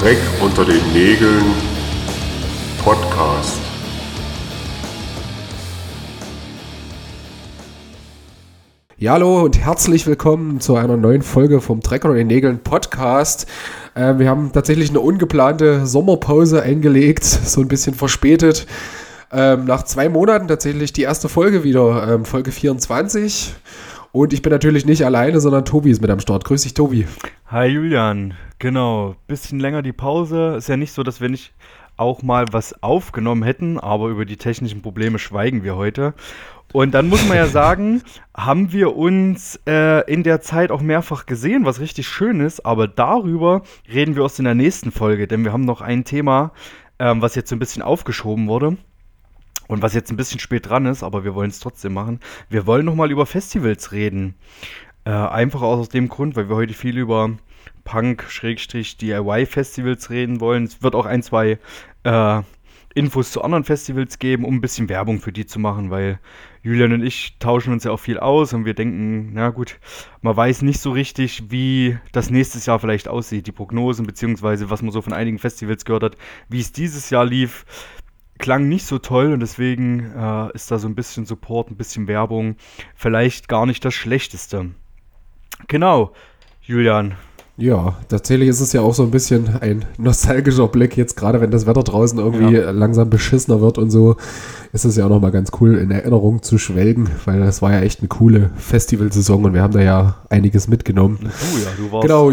Dreck unter den Nägeln Podcast. Ja, hallo und herzlich willkommen zu einer neuen Folge vom Dreck unter den Nägeln Podcast. Äh, wir haben tatsächlich eine ungeplante Sommerpause eingelegt, so ein bisschen verspätet. Ähm, nach zwei Monaten tatsächlich die erste Folge wieder, ähm, Folge 24. Und ich bin natürlich nicht alleine, sondern Tobi ist mit am Start. Grüß dich, Tobi. Hi Julian, genau. Bisschen länger die Pause. Ist ja nicht so, dass wir nicht auch mal was aufgenommen hätten, aber über die technischen Probleme schweigen wir heute. Und dann muss man ja sagen, haben wir uns äh, in der Zeit auch mehrfach gesehen, was richtig schön ist, aber darüber reden wir erst in der nächsten Folge, denn wir haben noch ein Thema, ähm, was jetzt so ein bisschen aufgeschoben wurde. Und was jetzt ein bisschen spät dran ist, aber wir wollen es trotzdem machen. Wir wollen nochmal über Festivals reden. Äh, einfach aus dem Grund, weil wir heute viel über Punk-DIY-Festivals reden wollen. Es wird auch ein, zwei äh, Infos zu anderen Festivals geben, um ein bisschen Werbung für die zu machen, weil Julian und ich tauschen uns ja auch viel aus und wir denken, na gut, man weiß nicht so richtig, wie das nächstes Jahr vielleicht aussieht, die Prognosen, beziehungsweise was man so von einigen Festivals gehört hat, wie es dieses Jahr lief klang nicht so toll und deswegen äh, ist da so ein bisschen Support, ein bisschen Werbung vielleicht gar nicht das Schlechteste. Genau, Julian. Ja, tatsächlich ist es ja auch so ein bisschen ein nostalgischer Blick, jetzt gerade wenn das Wetter draußen irgendwie ja. langsam beschissener wird und so ist es ja auch nochmal ganz cool, in Erinnerung zu schwelgen, weil das war ja echt eine coole Festivalsaison und wir haben da ja einiges mitgenommen. Oh ja, du warst. Genau,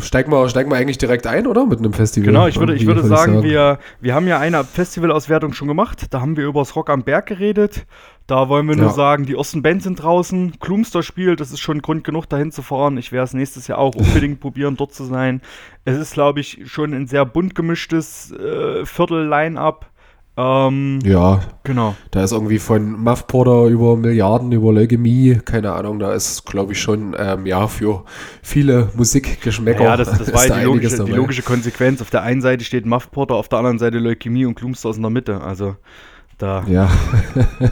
steig mal, steig mal eigentlich direkt ein, oder? Mit einem Festival. Genau, ich würde, ich würde sagen, sagen, Wir, wir haben ja eine Festivalauswertung schon gemacht. Da haben wir über das Rock am Berg geredet. Da wollen wir nur ja. sagen, die ersten Bands sind draußen. Klumster spielt, das ist schon Grund genug, dahin zu fahren. Ich werde es nächstes Jahr auch unbedingt probieren, dort zu sein. Es ist, glaube ich, schon ein sehr bunt gemischtes äh, Viertel-Line-Up. Ähm, ja, genau. Da ist irgendwie von Muff Porter über Milliarden, über Leukämie, keine Ahnung, da ist, glaube ich, schon, ähm, ja, für viele Musikgeschmäcker. Ja, das, das war da die, logische, die logische Konsequenz. Auf der einen Seite steht Muff Porter, auf der anderen Seite Leukämie und Klumster aus in der Mitte. Also, da. Ja.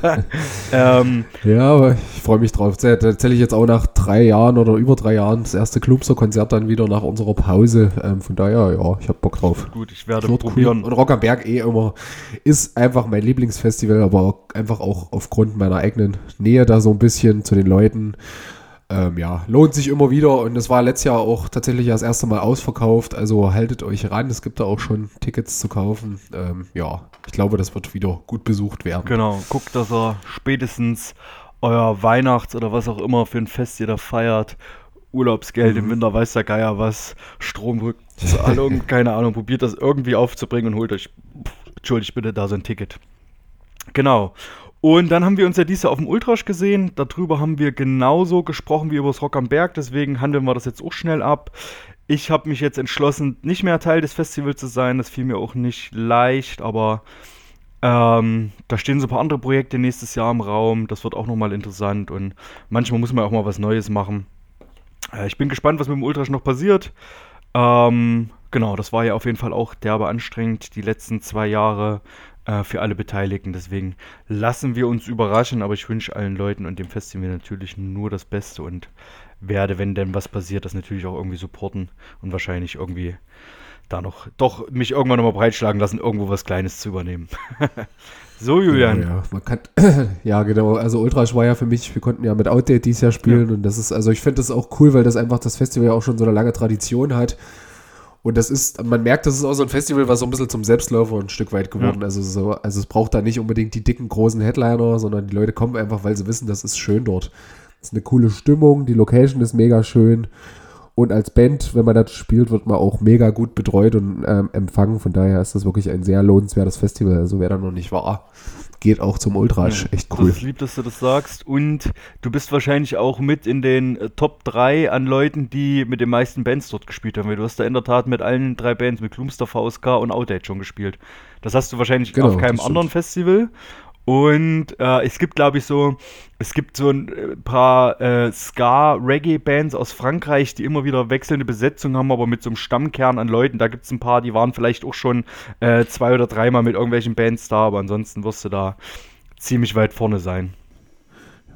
ähm, ja, aber ich freue mich drauf. Erzähle ich jetzt auch nach drei Jahren oder über drei Jahren das erste Klubster-Konzert dann wieder nach unserer Pause. Ähm, von daher, ja, ich habe Bock drauf. Gut, ich werde probieren. Cool. Und Rock am Berg eh immer ist einfach mein Lieblingsfestival, aber einfach auch aufgrund meiner eigenen Nähe da so ein bisschen zu den Leuten ähm, ja, lohnt sich immer wieder und es war letztes Jahr auch tatsächlich das erste Mal ausverkauft, also haltet euch ran, es gibt da auch schon Tickets zu kaufen. Ähm, ja, ich glaube, das wird wieder gut besucht werden. Genau, guckt, dass ihr spätestens euer Weihnachts- oder was auch immer für ein Fest ihr da feiert, Urlaubsgeld mhm. im Winter, weiß der Geier was, Stromrückzahlung, keine Ahnung, probiert das irgendwie aufzubringen und holt euch, entschuldigt bitte, da so ein Ticket. Genau. Und dann haben wir uns ja dieses Jahr auf dem Ultrasch gesehen. Darüber haben wir genauso gesprochen wie über das Rock am Berg. Deswegen handeln wir das jetzt auch schnell ab. Ich habe mich jetzt entschlossen, nicht mehr Teil des Festivals zu sein. Das fiel mir auch nicht leicht, aber ähm, da stehen so ein paar andere Projekte nächstes Jahr im Raum. Das wird auch nochmal interessant und manchmal muss man auch mal was Neues machen. Äh, ich bin gespannt, was mit dem Ultrasch noch passiert. Ähm, genau, das war ja auf jeden Fall auch derbe anstrengend, die letzten zwei Jahre äh, für alle Beteiligten. Deswegen lassen wir uns überraschen, aber ich wünsche allen Leuten und dem Festival natürlich nur das Beste und werde, wenn denn was passiert, das natürlich auch irgendwie supporten und wahrscheinlich irgendwie da noch, doch mich irgendwann nochmal breitschlagen lassen, irgendwo was Kleines zu übernehmen. so, Julian. Ja, ja, man kann, ja, genau. Also Ultrasch war ja für mich, wir konnten ja mit Outdate dieses Jahr spielen ja. und das ist, also ich finde das auch cool, weil das einfach das Festival ja auch schon so eine lange Tradition hat. Und das ist, man merkt, das ist auch so ein Festival, was so ein bisschen zum Selbstläufer ein Stück weit geworden ja. Also, so, also es braucht da nicht unbedingt die dicken, großen Headliner, sondern die Leute kommen einfach, weil sie wissen, das ist schön dort. Es ist eine coole Stimmung, die Location ist mega schön. Und als Band, wenn man das spielt, wird man auch mega gut betreut und ähm, empfangen. Von daher ist das wirklich ein sehr lohnenswertes Festival. Also wer da noch nicht war, geht auch zum Ultrasch. Echt cool. Das ist lieb, dass du das sagst. Und du bist wahrscheinlich auch mit in den äh, Top 3 an Leuten, die mit den meisten Bands dort gespielt haben. Weil du hast da in der Tat mit allen drei Bands, mit Klumster, VSK und Outdate schon gespielt. Das hast du wahrscheinlich genau, auf keinem anderen Festival. Und äh, es gibt, glaube ich, so, es gibt so ein äh, paar äh, Ska-Reggae-Bands aus Frankreich, die immer wieder wechselnde Besetzungen haben, aber mit so einem Stammkern an Leuten. Da gibt es ein paar, die waren vielleicht auch schon äh, zwei oder dreimal mit irgendwelchen Bands da, aber ansonsten wirst du da ziemlich weit vorne sein.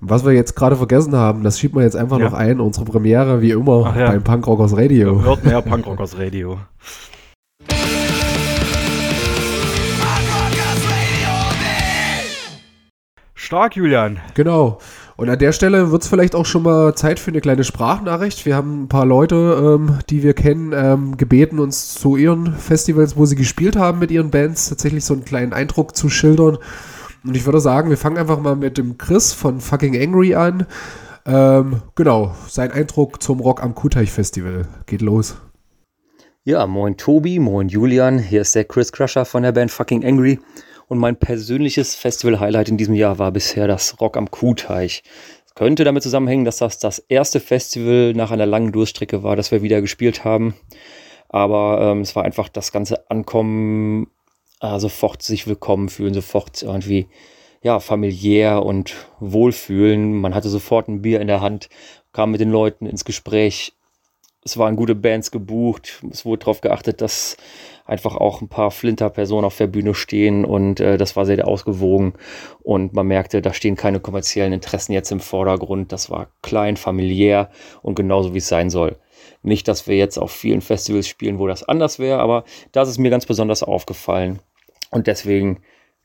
Was wir jetzt gerade vergessen haben, das schiebt man jetzt einfach ja. noch ein, unsere Premiere, wie immer, ja. beim Punkrockers Radio. Hört mehr Punkrockers Radio. Stark, Julian. Genau. Und an der Stelle wird es vielleicht auch schon mal Zeit für eine kleine Sprachnachricht. Wir haben ein paar Leute, ähm, die wir kennen, ähm, gebeten, uns zu ihren Festivals, wo sie gespielt haben mit ihren Bands, tatsächlich so einen kleinen Eindruck zu schildern. Und ich würde sagen, wir fangen einfach mal mit dem Chris von Fucking Angry an. Ähm, genau, sein Eindruck zum Rock am Kuhteich Festival. Geht los. Ja, moin Tobi, moin Julian. Hier ist der Chris Crusher von der Band Fucking Angry. Und mein persönliches Festival-Highlight in diesem Jahr war bisher das Rock am Kuhteich. Es könnte damit zusammenhängen, dass das das erste Festival nach einer langen Durststrecke war, das wir wieder gespielt haben. Aber ähm, es war einfach das ganze Ankommen, äh, sofort sich willkommen fühlen, sofort irgendwie ja, familiär und wohlfühlen. Man hatte sofort ein Bier in der Hand, kam mit den Leuten ins Gespräch. Es waren gute Bands gebucht. Es wurde darauf geachtet, dass einfach auch ein paar Flinter-Personen auf der Bühne stehen und äh, das war sehr ausgewogen und man merkte, da stehen keine kommerziellen Interessen jetzt im Vordergrund. Das war klein, familiär und genauso wie es sein soll. Nicht, dass wir jetzt auf vielen Festivals spielen, wo das anders wäre, aber das ist mir ganz besonders aufgefallen und deswegen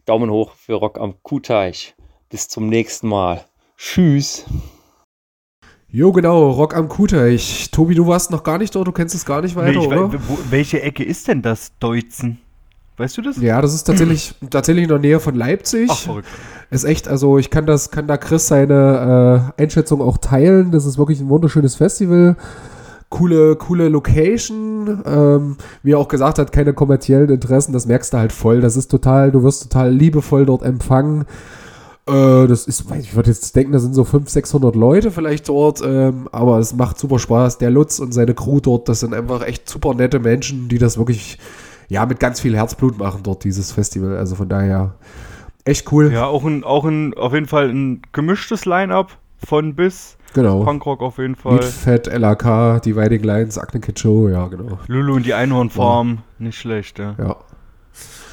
Daumen hoch für Rock am Kuhteich. Bis zum nächsten Mal. Tschüss. Jo, genau, Rock am Kuhteich. Tobi, du warst noch gar nicht dort, du kennst es gar nicht weiter, Nee, oder? wo, welche Ecke ist denn das Deutzen? Weißt du das? Ja, das ist tatsächlich, tatsächlich in der Nähe von Leipzig. Ach, verrückt. Ist echt, also ich kann das, kann da Chris seine äh, Einschätzung auch teilen. Das ist wirklich ein wunderschönes Festival. Coole, coole Location. Ähm, wie er auch gesagt hat, keine kommerziellen Interessen. Das merkst du halt voll. Das ist total, du wirst total liebevoll dort empfangen. Äh, das ist, ich würde jetzt denken, da sind so 500, 600 Leute vielleicht dort. Ähm, aber es macht super Spaß. Der Lutz und seine Crew dort, das sind einfach echt super nette Menschen, die das wirklich, ja, mit ganz viel Herzblut machen dort, dieses Festival. Also von daher echt cool. Ja, auch, ein, auch ein, auf jeden Fall ein gemischtes Line-Up von bis. Genau. Punkrock auf jeden Fall. Fat, LAK, Dividing Lines, Acne Kid Show, ja, genau. Lulu und die Einhornfarm. Nicht schlecht, ja. Ja,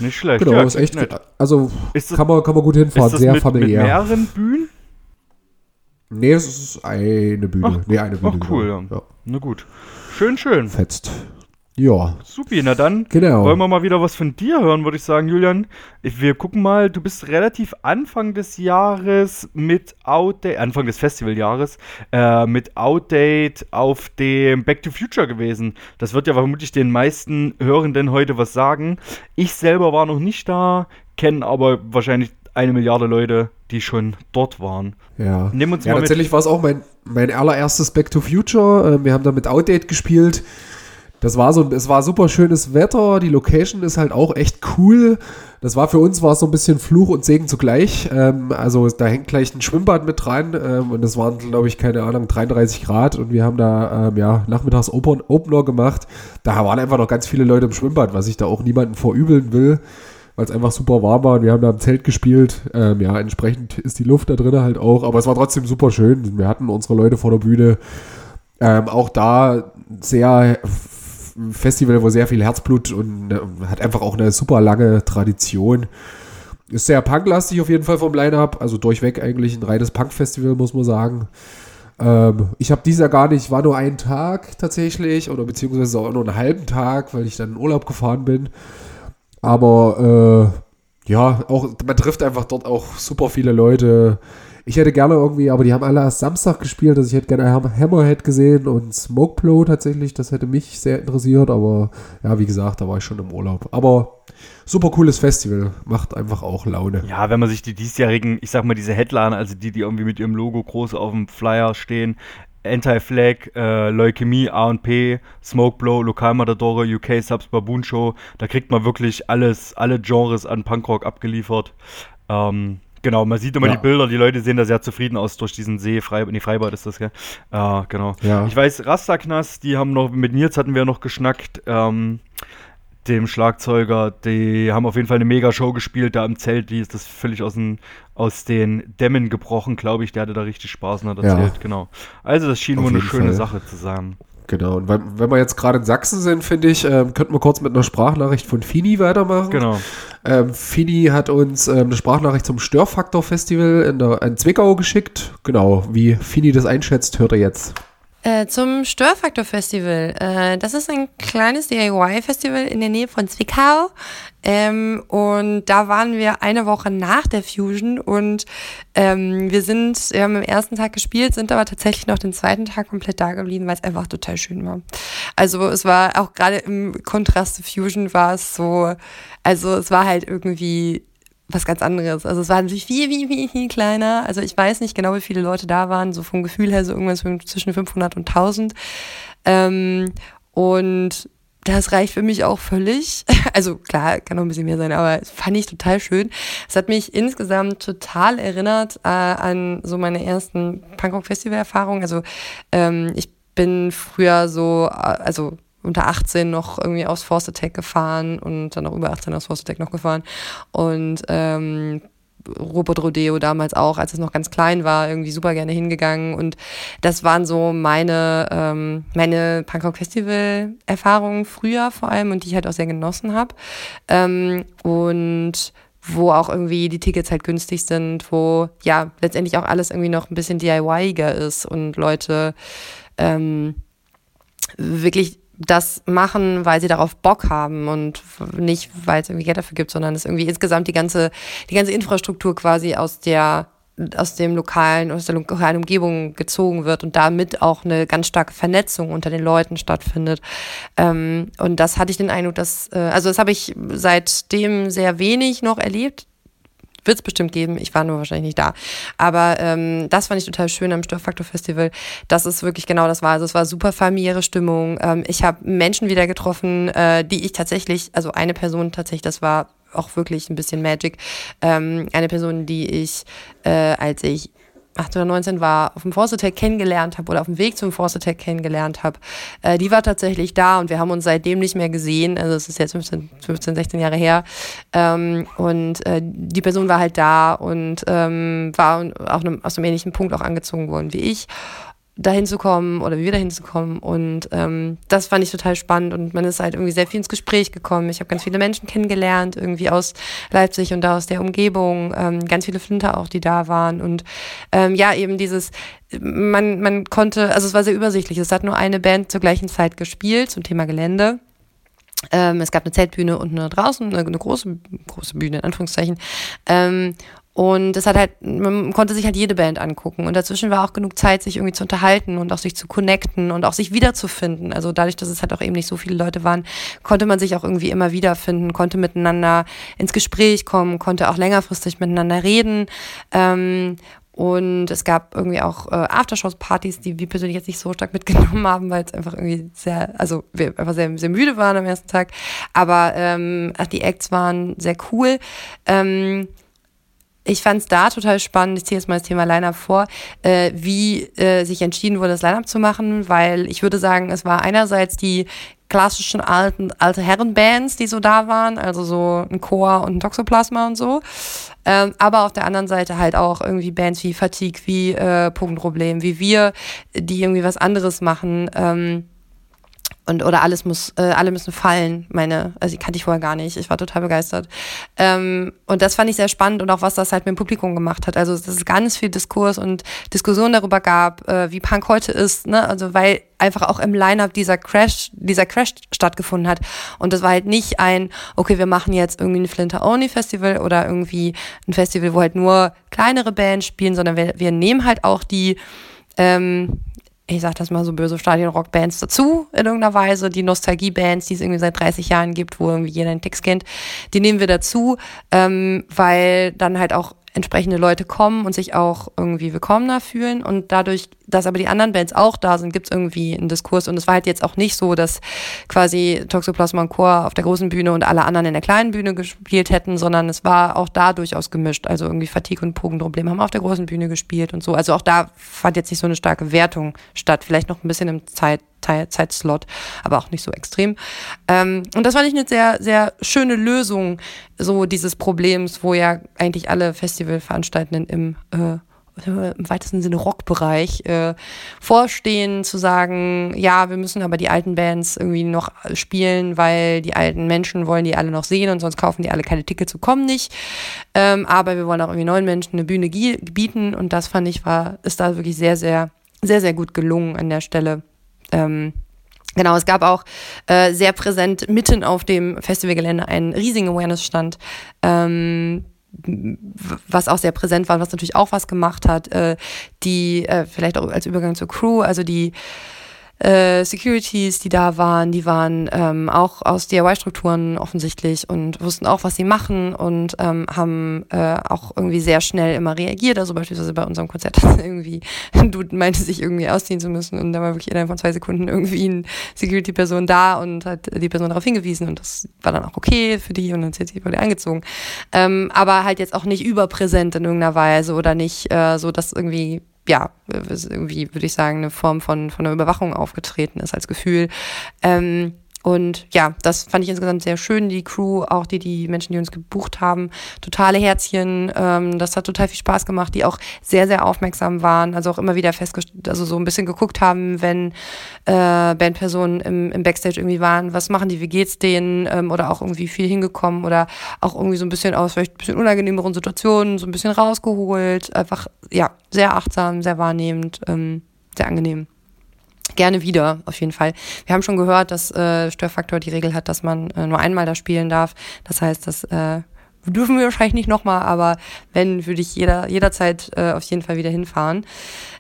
Nicht schlecht. genau, ja, ist echt, nett. also Ist das, kann man, kann man gut hinfahren, sehr mit, mit familiär. mehreren Bühnen? nee, es ist eine Bühne. Ach, nee, eine Bühne. ach, cool, genau. ja. ja. Na gut. Schön, schön. Fetzt. Ja, Supi, na dann genau. wollen wir mal wieder was von dir hören, würde ich sagen, Julian. Ich- Wir gucken mal, du bist relativ Anfang des Jahres mit Outdate, Anfang des Festivaljahres, äh, mit Outdate auf dem Back to Future gewesen. Das wird ja vermutlich den meisten Hörenden heute was sagen. Ich selber war noch nicht da, kenne aber wahrscheinlich eine Milliarde Leute, die schon dort waren. Ja, Nimm uns ja mal tatsächlich war es auch mein, mein allererstes Back to Future. Ähm, Wir haben da mit Outdate gespielt. Das war so, es war super schönes Wetter. Die Location ist halt auch echt cool. Das war für uns war so ein bisschen Fluch und Segen zugleich. Ähm, also da hängt gleich ein Schwimmbad mit dran ähm, und es waren, glaube ich, keine Ahnung, 33 Grad und wir haben da ähm, ja nachmittags Open, Opener gemacht. Da waren einfach noch ganz viele Leute im Schwimmbad, was ich da auch niemanden vorübeln will, weil es einfach super warm war. Und wir haben da im Zelt gespielt. Ähm, ja, entsprechend ist die Luft da drin halt auch, aber es war trotzdem super schön. Wir hatten unsere Leute vor der Bühne. Ähm, auch da sehr Festival, wo sehr viel Herzblut und äh, hat einfach auch eine super lange Tradition. Ist sehr punklastig auf jeden Fall vom Line-Up, also durchweg eigentlich ein reines Punk-Festival, muss man sagen. Ähm, ich habe dieses Jahr gar nicht, war nur ein Tag tatsächlich, oder beziehungsweise auch nur einen halben Tag, weil ich dann in Urlaub gefahren bin. Aber äh, ja, auch man trifft einfach dort auch super viele Leute. Ich hätte gerne irgendwie, aber die haben alle erst Samstag gespielt, also ich hätte gerne Ham- Hammerhead gesehen und Smokeplow tatsächlich, das hätte mich sehr interessiert, aber ja, wie gesagt, da war ich schon im Urlaub. Aber super cooles Festival, macht einfach auch Laune. Ja, wenn man sich die diesjährigen, ich sag mal, diese Headliner, also die, die irgendwie mit ihrem Logo groß auf dem Flyer stehen, Anti-Flag, äh, Leukämie, A&P, Smokeblow, Lokalmatadore, UK Subs Baboon Show, da kriegt man wirklich alles, alle Genres an Punkrock abgeliefert. Ähm, genau, man sieht immer Ja. die Bilder, die Leute sehen da sehr zufrieden aus durch diesen See, Frei, nee, Freibad ist das, gell? Äh, genau. Ja. Ich weiß, Rastaknas, die haben noch, mit Nils hatten wir noch geschnackt, ähm, dem Schlagzeuger, die haben auf jeden Fall eine Mega-Show gespielt, da im Zelt, die ist das völlig aus den, aus den Dämmen gebrochen, glaube ich, der hatte da richtig Spaß und hat Ja. erzählt, genau. Also das schien Auf wohl eine schöne Fall. Sache zu sein. Genau, und wenn, wenn wir jetzt gerade in Sachsen sind, finde ich, ähm, könnten wir kurz mit einer Sprachnachricht von Fini weitermachen. Genau. Ähm, Fini hat uns ähm, eine Sprachnachricht zum Störfaktor-Festival in, der- in Zwickau geschickt. Genau, wie Fini das einschätzt, hört er jetzt. Äh, zum Störfaktor Festival. Äh, das ist ein kleines DIY-Festival in der Nähe von Zwickau. Ähm, und da waren wir eine Woche nach der Fusion und ähm, wir sind, wir haben am ersten Tag gespielt, sind aber tatsächlich noch den zweiten Tag komplett da geblieben, weil es einfach total schön war. Also es war auch gerade im Kontrast zu Fusion war es so, also es war halt irgendwie was ganz anderes. Also es war natürlich viel, viel, viel, viel kleiner. Also ich weiß nicht genau, wie viele Leute da waren, so vom Gefühl her so irgendwas zwischen 500 und 1000. Ähm, und das reicht für mich auch völlig. Also klar, kann noch ein bisschen mehr sein, aber fand ich total schön. Es hat mich insgesamt total erinnert äh, an so meine ersten Punkrock-Festival-Erfahrungen. Also ähm, ich bin früher so, äh, also unter 18 noch irgendwie aus Force Attack gefahren und dann auch über 18 aus Force Attack noch gefahren. Und ähm, Robot Rodeo damals auch, als es noch ganz klein war, irgendwie super gerne hingegangen. Und das waren so meine, ähm, meine Punkrock-Festival-Erfahrungen früher vor allem und die ich halt auch sehr genossen habe. Ähm, und wo auch irgendwie die Tickets halt günstig sind, wo ja letztendlich auch alles irgendwie noch ein bisschen DIY-iger ist und Leute ähm, wirklich das machen, weil sie darauf Bock haben und nicht, weil es irgendwie Geld dafür gibt, sondern es irgendwie insgesamt die ganze, die ganze Infrastruktur quasi aus der aus dem lokalen, aus der lokalen Umgebung gezogen wird und damit auch eine ganz starke Vernetzung unter den Leuten stattfindet. Ähm, und das hatte ich den Eindruck, dass, äh, also das habe ich seitdem sehr wenig noch erlebt wird es bestimmt geben. Ich war nur wahrscheinlich nicht da. Aber ähm, das fand ich total schön am Störfaktor Festival, dass es wirklich genau das war. Also es war super familiäre Stimmung. Ähm, ich habe Menschen wieder getroffen, äh, die ich tatsächlich, also eine Person tatsächlich, das war auch wirklich ein bisschen Magic. Ähm, eine Person, die ich, äh, als ich 18 oder 19 war, auf dem Force Attack kennengelernt habe oder auf dem Weg zum Force Attack kennengelernt habe, äh, die war tatsächlich da und wir haben uns seitdem nicht mehr gesehen. Also es ist jetzt 15, 15 16 Jahre her. Ähm, und äh, die Person war halt da und ähm, war auch einem, aus einem ähnlichen Punkt auch angezogen worden wie ich dahin zu kommen oder wieder hinzukommen. Und ähm, das fand ich total spannend und man ist halt irgendwie sehr viel ins Gespräch gekommen. Ich habe ganz viele Menschen kennengelernt, irgendwie aus Leipzig und da aus der Umgebung, ähm, ganz viele Flinter auch, die da waren. Und ähm, ja, eben dieses, man, man konnte, also es war sehr übersichtlich. Es hat nur eine Band zur gleichen Zeit gespielt zum Thema Gelände. Ähm, es gab eine Zeltbühne und eine draußen, eine, eine große, große Bühne in Anführungszeichen. Ähm, und das hat halt, man konnte sich halt jede Band angucken. Und dazwischen war auch genug Zeit, sich irgendwie zu unterhalten und auch sich zu connecten und auch sich wiederzufinden. Also dadurch, dass es halt auch eben nicht so viele Leute waren, konnte man sich auch irgendwie immer wiederfinden, konnte miteinander ins Gespräch kommen, konnte auch längerfristig miteinander reden. Ähm, und es gab irgendwie auch äh, Aftershows-Partys, die wir persönlich jetzt nicht so stark mitgenommen haben, weil es einfach irgendwie sehr, also wir einfach sehr, sehr müde waren am ersten Tag. Aber ähm, die Acts waren sehr cool. Ähm, ich fand es da total spannend, ich ziehe jetzt mal das Thema Line-Up vor, äh, wie äh, sich entschieden wurde, das Line-Up zu machen, weil ich würde sagen, es war einerseits die klassischen alten alte Herrenbands, die so da waren, also so ein Chor und ein Toxoplasma und so. Ähm, aber auf der anderen Seite halt auch irgendwie Bands wie Fatigue, wie äh, Punktproblem, wie wir, die irgendwie was anderes machen. Ähm, und oder alles muss, äh, alle müssen fallen. Meine, also die kannte ich vorher gar nicht. Ich war total begeistert. Ähm, und das fand ich sehr spannend und auch was das halt mit dem Publikum gemacht hat. Also dass es ganz viel Diskurs und Diskussion darüber gab, äh, wie Punk heute ist. Ne? Also weil einfach auch im Line-up dieser Crash, dieser Crash stattgefunden hat. Und das war halt nicht ein, okay, wir machen jetzt irgendwie ein Flinter-Only-Festival oder irgendwie ein Festival, wo halt nur kleinere Bands spielen, sondern wir, wir nehmen halt auch die ähm, ich sag das mal so böse, Stadion-Rock-Bands dazu in irgendeiner Weise. Die Nostalgie-Bands, die es irgendwie seit 30 Jahren gibt, wo irgendwie jeder einen Text kennt, die nehmen wir dazu, ähm, weil dann halt auch entsprechende Leute kommen und sich auch irgendwie willkommener fühlen. Und dadurch, dass aber die anderen Bands auch da sind, gibt es irgendwie einen Diskurs. Und es war halt jetzt auch nicht so, dass quasi Toxoplasma und Chor auf der großen Bühne und alle anderen in der kleinen Bühne gespielt hätten, sondern es war auch da durchaus gemischt. Also irgendwie Fatigue und Pogenproblem haben auf der großen Bühne gespielt und so. Also auch da fand jetzt nicht so eine starke Wertung statt. Vielleicht noch ein bisschen im Zeit Zeitslot, aber auch nicht so extrem. Ähm, und das fand ich eine sehr, sehr schöne Lösung so dieses Problems, wo ja eigentlich alle Festivalveranstaltenden im äh, im weitesten Sinne Rockbereich äh, vorstehen, zu sagen, ja, wir müssen aber die alten Bands irgendwie noch spielen, weil die alten Menschen wollen die alle noch sehen und sonst kaufen die alle keine Tickets und kommen nicht. Ähm, aber wir wollen auch irgendwie neuen Menschen eine Bühne bieten und das fand ich war, ist da wirklich sehr, sehr sehr, sehr gut gelungen an der Stelle. Ähm, Genau, es gab auch äh, sehr präsent mitten auf dem Festivalgelände einen riesigen Awareness-Stand, ähm, was auch sehr präsent war, was natürlich auch was gemacht hat. Äh, die, äh, vielleicht auch als Übergang zur Crew, also die äh, Securities, die da waren, die waren ähm, auch aus DIY-Strukturen offensichtlich und wussten auch, was sie machen und ähm, haben äh, auch irgendwie sehr schnell immer reagiert. Also beispielsweise bei unserem Konzert irgendwie, du meinte sich irgendwie ausziehen zu müssen und da war wirklich innerhalb von zwei Sekunden irgendwie eine Security-Person da und hat die Person darauf hingewiesen und das war dann auch okay für die und dann sind sie wurde eingezogen. Ähm, aber halt jetzt auch nicht überpräsent in irgendeiner Weise oder nicht äh, so, dass irgendwie ja, irgendwie würde ich sagen, eine Form von, von einer Überwachung aufgetreten ist als Gefühl. Ähm, und ja, das fand ich insgesamt sehr schön. Die Crew, auch die, die Menschen, die uns gebucht haben, totale Herzchen. Ähm, das hat total viel Spaß gemacht, die auch sehr, sehr aufmerksam waren. Also auch immer wieder festgestellt, also so ein bisschen geguckt haben, wenn äh, Bandpersonen im, im Backstage irgendwie waren, was machen die, wie geht's denen? Ähm, oder auch irgendwie viel hingekommen oder auch irgendwie so ein bisschen aus vielleicht ein bisschen unangenehmeren Situationen, so ein bisschen rausgeholt. Einfach, ja, sehr achtsam, sehr wahrnehmend, ähm, sehr angenehm gerne wieder, auf jeden Fall. Wir haben schon gehört, dass äh, Störfaktor die Regel hat, dass man äh, nur einmal da spielen darf. Das heißt, das äh, dürfen wir wahrscheinlich nicht nochmal, aber wenn, würde ich jeder, jederzeit äh, auf jeden Fall wieder hinfahren.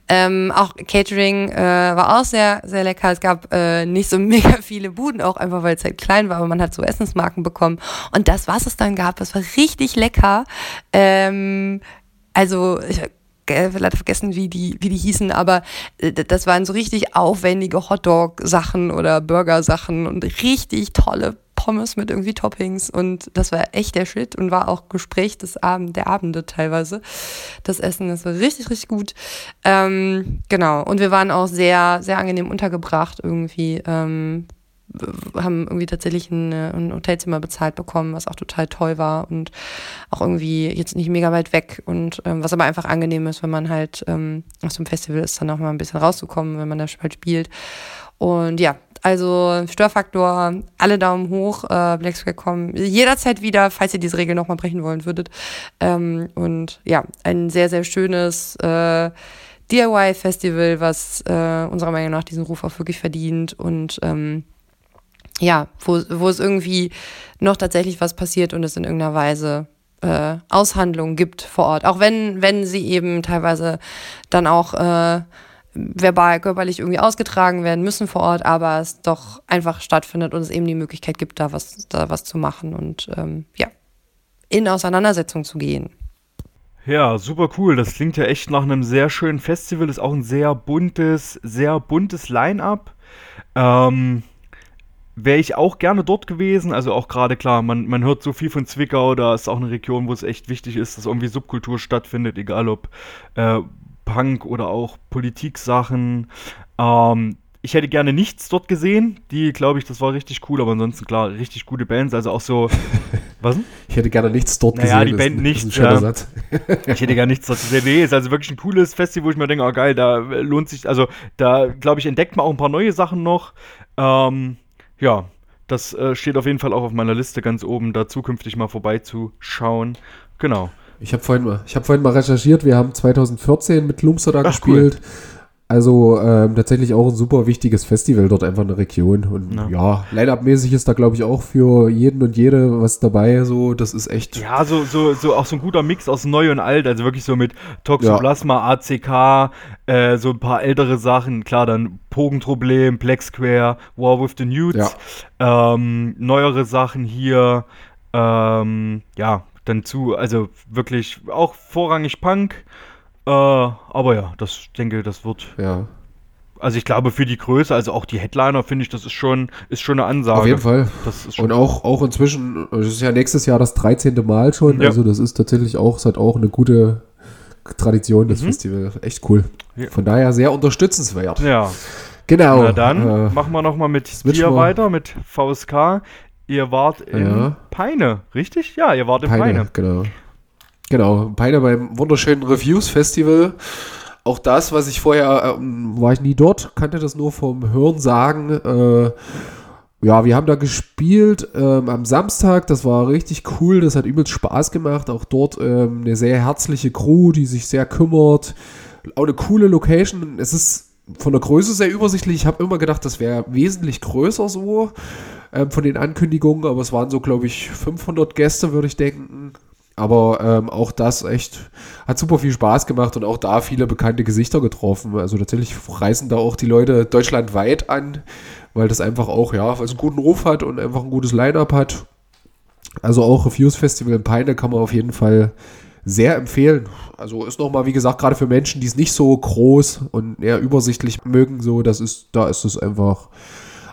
Ähm, auch Catering äh, war auch sehr, sehr lecker. Es gab äh, nicht so mega viele Buden, auch einfach weil es halt klein war, aber man hat so Essensmarken bekommen. Und das, was es dann gab, das war richtig lecker. Ähm, also ich leider vergessen, wie die, wie die hießen, aber äh, das waren so richtig aufwendige Hotdog-Sachen oder Burger-Sachen und richtig tolle Pommes mit irgendwie Toppings und das war echt der Shit und war auch Gespräch des Abend, der Abende teilweise. Das Essen, das war richtig, richtig gut. Ähm, genau. Und wir waren auch sehr, sehr angenehm untergebracht irgendwie. Ähm, haben irgendwie tatsächlich ein, ein, Hotelzimmer bezahlt bekommen, was auch total toll war und auch irgendwie jetzt nicht mega weit weg und ähm, was aber einfach angenehm ist, wenn man halt ähm, aus dem Festival ist, dann auch mal ein bisschen rauszukommen, wenn man da halt spielt. Und ja, also Störfaktor, alle Daumen hoch, äh, Black Square kommen jederzeit wieder, falls ihr diese Regel nochmal brechen wollen würdet. Ähm, und ja, ein sehr, sehr schönes äh, DIY-Festival, was äh, unserer Meinung nach diesen Ruf auch wirklich verdient und ähm, ja, wo, wo es irgendwie noch tatsächlich was passiert und es in irgendeiner Weise äh, Aushandlungen gibt vor Ort. Auch wenn, wenn sie eben teilweise dann auch äh, verbal, körperlich irgendwie ausgetragen werden müssen vor Ort, aber es doch einfach stattfindet und es eben die Möglichkeit gibt, da was, da was zu machen und ähm, ja, in Auseinandersetzung zu gehen. Ja, super cool. Das klingt ja echt nach einem sehr schönen Festival. Ist auch ein sehr buntes, sehr buntes Line-up. Ähm, wäre ich auch gerne dort gewesen. Also auch gerade klar, man, man hört so viel von Zwickau, da ist auch eine Region, wo es echt wichtig ist, dass irgendwie Subkultur stattfindet, egal ob äh, Punk oder auch Politik-Sachen. Ähm, ich hätte gerne nichts dort gesehen. Die, glaube ich, das war richtig cool, aber ansonsten klar, richtig gute Bands. Also auch so. was? Ich hätte gerne nichts dort naja, gesehen. Ja, die Band nicht. Ja. ich hätte gerne nichts dort gesehen. Nee, ist also wirklich ein cooles Festival, wo ich mir denke, oh geil, da lohnt sich. Also da, glaube ich, entdeckt man auch ein paar neue Sachen noch. Ähm, ja, das äh, steht auf jeden Fall auch auf meiner Liste ganz oben, da zukünftig mal vorbeizuschauen. Genau. Ich habe vorhin, mal, hab vorhin mal recherchiert, wir haben 2014 mit Lumster da Ach, gespielt. Cool. Also ähm, tatsächlich auch ein super wichtiges Festival dort einfach in der Region. Und ja, ja Line-Up-mäßig ist da, glaube ich, auch für jeden und jede was dabei. So, das ist echt. Ja, so, so, so auch so ein guter Mix aus neu und alt. Also wirklich so mit Toxoplasma, ja. ACK, äh, so ein paar ältere Sachen. Klar, dann Pogenproblem, Black Square, War with the Newts. Ja. Ähm, neuere Sachen hier. Ähm, ja, dann zu, also wirklich auch vorrangig Punk. Äh, aber ja, das denke, das wird. Ja. Also ich glaube für die Größe, also auch die Headliner finde ich, das ist schon, ist schon eine Ansage. Auf jeden Fall. Und auch, auch inzwischen, das ist ja nächstes Jahr das 13. Mal schon, ja. also das ist tatsächlich auch, es hat auch eine gute Tradition, das mhm. Festival. Echt cool. Ja. Von daher sehr unterstützenswert. Ja. Genau. Na dann äh, machen wir nochmal mit dir weiter, mit VSK. Ihr wart in ja. Peine, richtig? Ja, ihr wart in Peine. Peine. Genau. Genau, Peine beim wunderschönen Reviews Festival. Auch das, was ich vorher, ähm, war ich nie dort, kannte das nur vom Hören sagen. Äh, ja, wir haben da gespielt ähm, am Samstag, das war richtig cool, das hat übelst Spaß gemacht. Auch dort ähm, eine sehr herzliche Crew, die sich sehr kümmert. Auch eine coole Location. Es ist von der Größe sehr übersichtlich. Ich habe immer gedacht, das wäre wesentlich größer so ähm, von den Ankündigungen, aber es waren so, glaube ich, 500 Gäste, würde ich denken. Aber ähm, auch das echt hat super viel Spaß gemacht und auch da viele bekannte Gesichter getroffen. Also tatsächlich reisen da auch die Leute deutschlandweit an, weil das einfach auch, ja, es einen guten Ruf hat und einfach ein gutes Line-Up hat. Also auch Reviews Festival in Peine kann man auf jeden Fall sehr empfehlen. Also ist nochmal, wie gesagt, gerade für Menschen, die es nicht so groß und eher übersichtlich mögen, so, das ist, da ist es einfach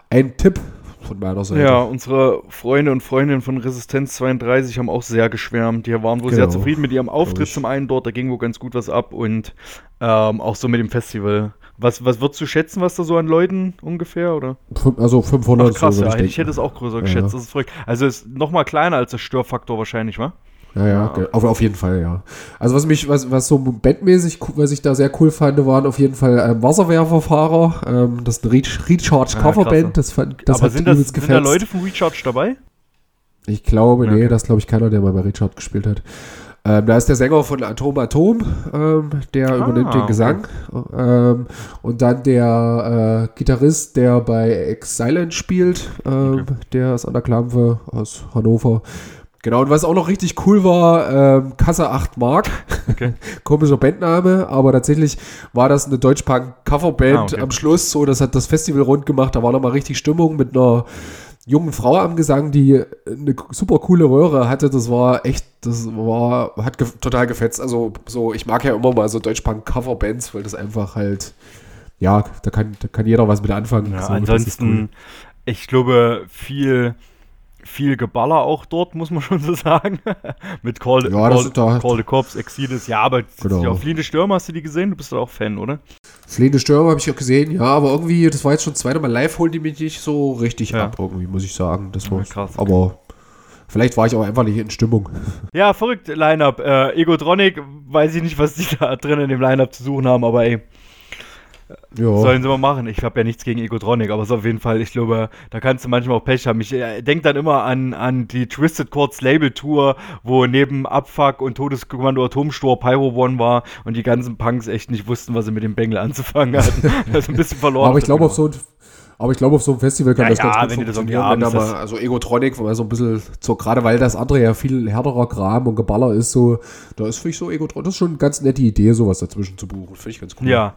ein Tipp von meiner Seite. Ja, unsere Freunde und Freundinnen von Resistenz 32 haben auch sehr geschwärmt. Die waren wohl sehr Genau. zufrieden mit ihrem Auftritt zum einen dort, da ging wohl ganz gut was ab und ähm, auch so mit dem Festival. Was, was würdest du schätzen, was da so an Leuten ungefähr, oder? Also 500 Ach krass, so, ja, ich, ich hätte es auch größer Ja, geschätzt, das ist verrückt. Also ist noch mal kleiner als der Störfaktor wahrscheinlich, wa? Ja, ja, ge- auf, auf jeden Fall, ja. Also was mich, was, was so bandmäßig, was ich da sehr cool fand, waren auf jeden Fall ähm, Wasserwerferfahrer. Ähm, das ist eine Re- Recharge Ah, Coverband. klasse. Das, fand, das Aber hat sind, das, übelst sind da. Leute von Recharge dabei? Ich glaube, nee, Okay. das glaube ich keiner, der mal bei Richard gespielt hat. Ähm, da ist der Sänger von Atom Atom, ähm, der Ah, übernimmt den okay. Gesang. Ähm, und dann der äh, Gitarrist, der bei Exilent spielt, ähm, der ist an der Klampe aus Hannover. Genau, und was auch noch richtig cool war, ähm, Kasse 8 Mark. Okay. Komischer Bandname, aber tatsächlich war das eine Deutschpunk-Coverband Ah, okay. am Schluss. So, das hat das Festival rund gemacht. Da war nochmal richtig Stimmung mit einer jungen Frau am Gesang, die eine super coole Röhre hatte. Das war echt, das war, hat ge total gefetzt. Also, so, ich mag ja immer mal so Deutschpunk-Coverbands, weil das einfach halt, ja, da kann, da kann jeder was mit anfangen. Ja, so, ansonsten, ich glaube, viel, viel Geballer auch dort, muss man schon so sagen. Mit Call, Ja, Call, da- Call the Cops, Exiles, ja, aber Genau. ja, Fliehende Stürme, hast du die gesehen? Du bist doch auch Fan, oder? Flehende Stürme habe ich auch gesehen, ja, aber irgendwie, das war jetzt schon das zweite Mal live, holen die mich nicht so richtig Ja. ab, irgendwie, muss ich sagen. Das Ja, war krass, okay. Aber vielleicht war ich auch einfach nicht in Stimmung. Ja, verrückt, Line-Up. Äh, Egotronic, weiß ich nicht, was die da drin in dem Line-Up zu suchen haben, aber ey, Ja. sollen sie mal machen. Ich habe ja nichts gegen Egotronic, aber so auf jeden Fall, ich glaube, da kannst du manchmal auch Pech haben. Ich äh, denke dann immer an, an die Twisted Chords Label Tour, wo neben Abfuck und Todeskommando Atomstor Pyro One war und die ganzen Punks echt nicht wussten, was sie mit dem Bengel anzufangen hatten. also ein bisschen verloren. aber ich glaube, auf so ein aber ich glaube, auf so einem Festival kann Ja, das ja, ganz gut wenn die das funktionieren, irgendwie wenn da mal, also Egotronic, weil so ein bisschen, so gerade weil das andere ja viel härterer Kram und Geballer ist, so, da ist für ich so Egotronic, das ist schon eine ganz nette Idee, sowas dazwischen zu buchen. Finde ich ganz cool. Ja.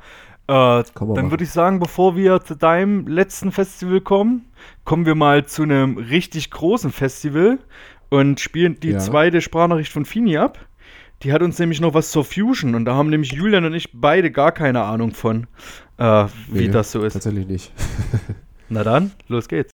Äh, dann würde ich sagen, bevor wir zu deinem letzten Festival kommen, kommen wir mal zu einem richtig großen Festival und spielen die Ja. zweite Sprachnachricht von Fini ab. Die hat uns nämlich noch was zur Fusion und da haben nämlich Julian und ich beide gar keine Ahnung von, äh, wie Nee, das so ist. Tatsächlich nicht. Na dann, los geht's.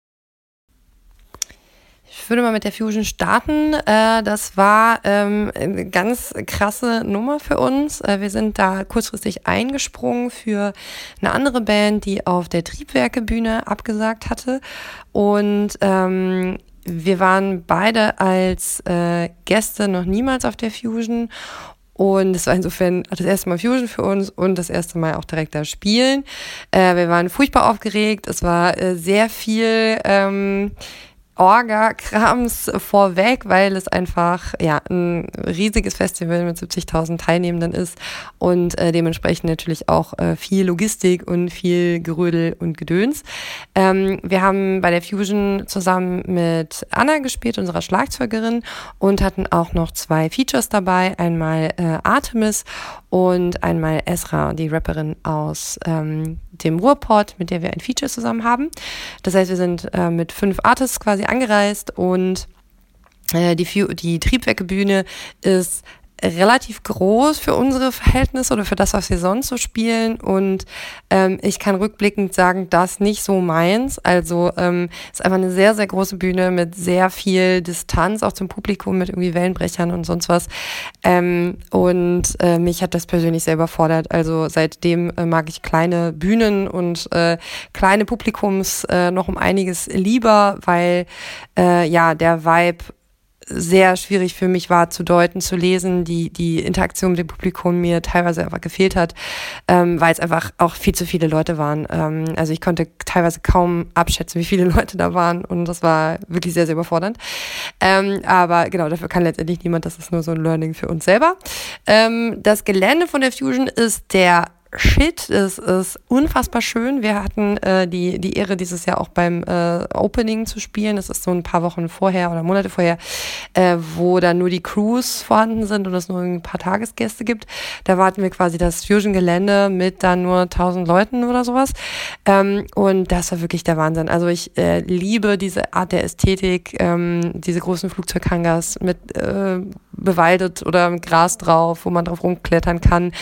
Ich würde mal mit der Fusion starten. Äh, das war ähm, eine ganz krasse Nummer für uns. Äh, wir sind da kurzfristig eingesprungen für eine andere Band, die auf der Triebwerkebühne abgesagt hatte. Und ähm, wir waren beide als äh, Gäste noch niemals auf der Fusion. Und es war insofern das erste Mal Fusion für uns und das erste Mal auch direkt da spielen. Wir waren furchtbar aufgeregt. Es war sehr viel ähm, Orga-Krams vorweg, weil es einfach ja ein riesiges Festival mit 70.000 Teilnehmenden ist und äh, dementsprechend natürlich auch äh, viel Logistik und viel Gerödel und Gedöns. Ähm, wir haben bei der Fusion zusammen mit Anna gespielt, unserer Schlagzeugerin, und hatten auch noch zwei Features dabei, einmal äh, Artemis und einmal Esra, die Rapperin aus ähm, dem Ruhrpott, mit der wir ein Feature zusammen haben. Das heißt, wir sind äh, mit fünf Artists quasi angereist und äh, die, die Triebwerkebühne ist relativ groß für unsere Verhältnisse oder für das, was wir sonst so spielen. Und ähm, ich kann rückblickend sagen, das nicht so meins. Also ähm, es ist einfach eine sehr, sehr große Bühne mit sehr viel Distanz auch zum Publikum, mit irgendwie Wellenbrechern und sonst was. Ähm, und äh, mich hat das persönlich sehr überfordert. Also seitdem äh, mag ich kleine Bühnen und äh, kleine Publikums äh, noch um einiges lieber, weil äh, ja der Vibe sehr schwierig für mich war zu deuten, zu lesen, die, die Interaktion mit dem Publikum mir teilweise einfach gefehlt hat, ähm, weil es einfach auch viel zu viele Leute waren. Ähm, also ich konnte teilweise kaum abschätzen, wie viele Leute da waren und das war wirklich sehr, sehr überfordernd. Ähm, aber genau, dafür kann letztendlich niemand, das ist nur so ein Learning für uns selber. Ähm, das Gelände von der Fusion ist der Shit. Es ist unfassbar schön. Wir hatten äh, die, die Ehre, dieses Jahr auch beim äh, Opening zu spielen. Das ist so ein paar Wochen vorher oder Monate vorher, äh, wo dann nur die Crews vorhanden sind und es nur ein paar Tagesgäste gibt. Da warten wir quasi das Fusion-Gelände mit dann nur 1000 Leuten oder sowas. Ähm, und das war wirklich der Wahnsinn. Also ich äh, liebe diese Art der Ästhetik, ähm, diese großen Flugzeughangars mit äh, bewaldet oder Gras drauf, wo man drauf rumklettern kann.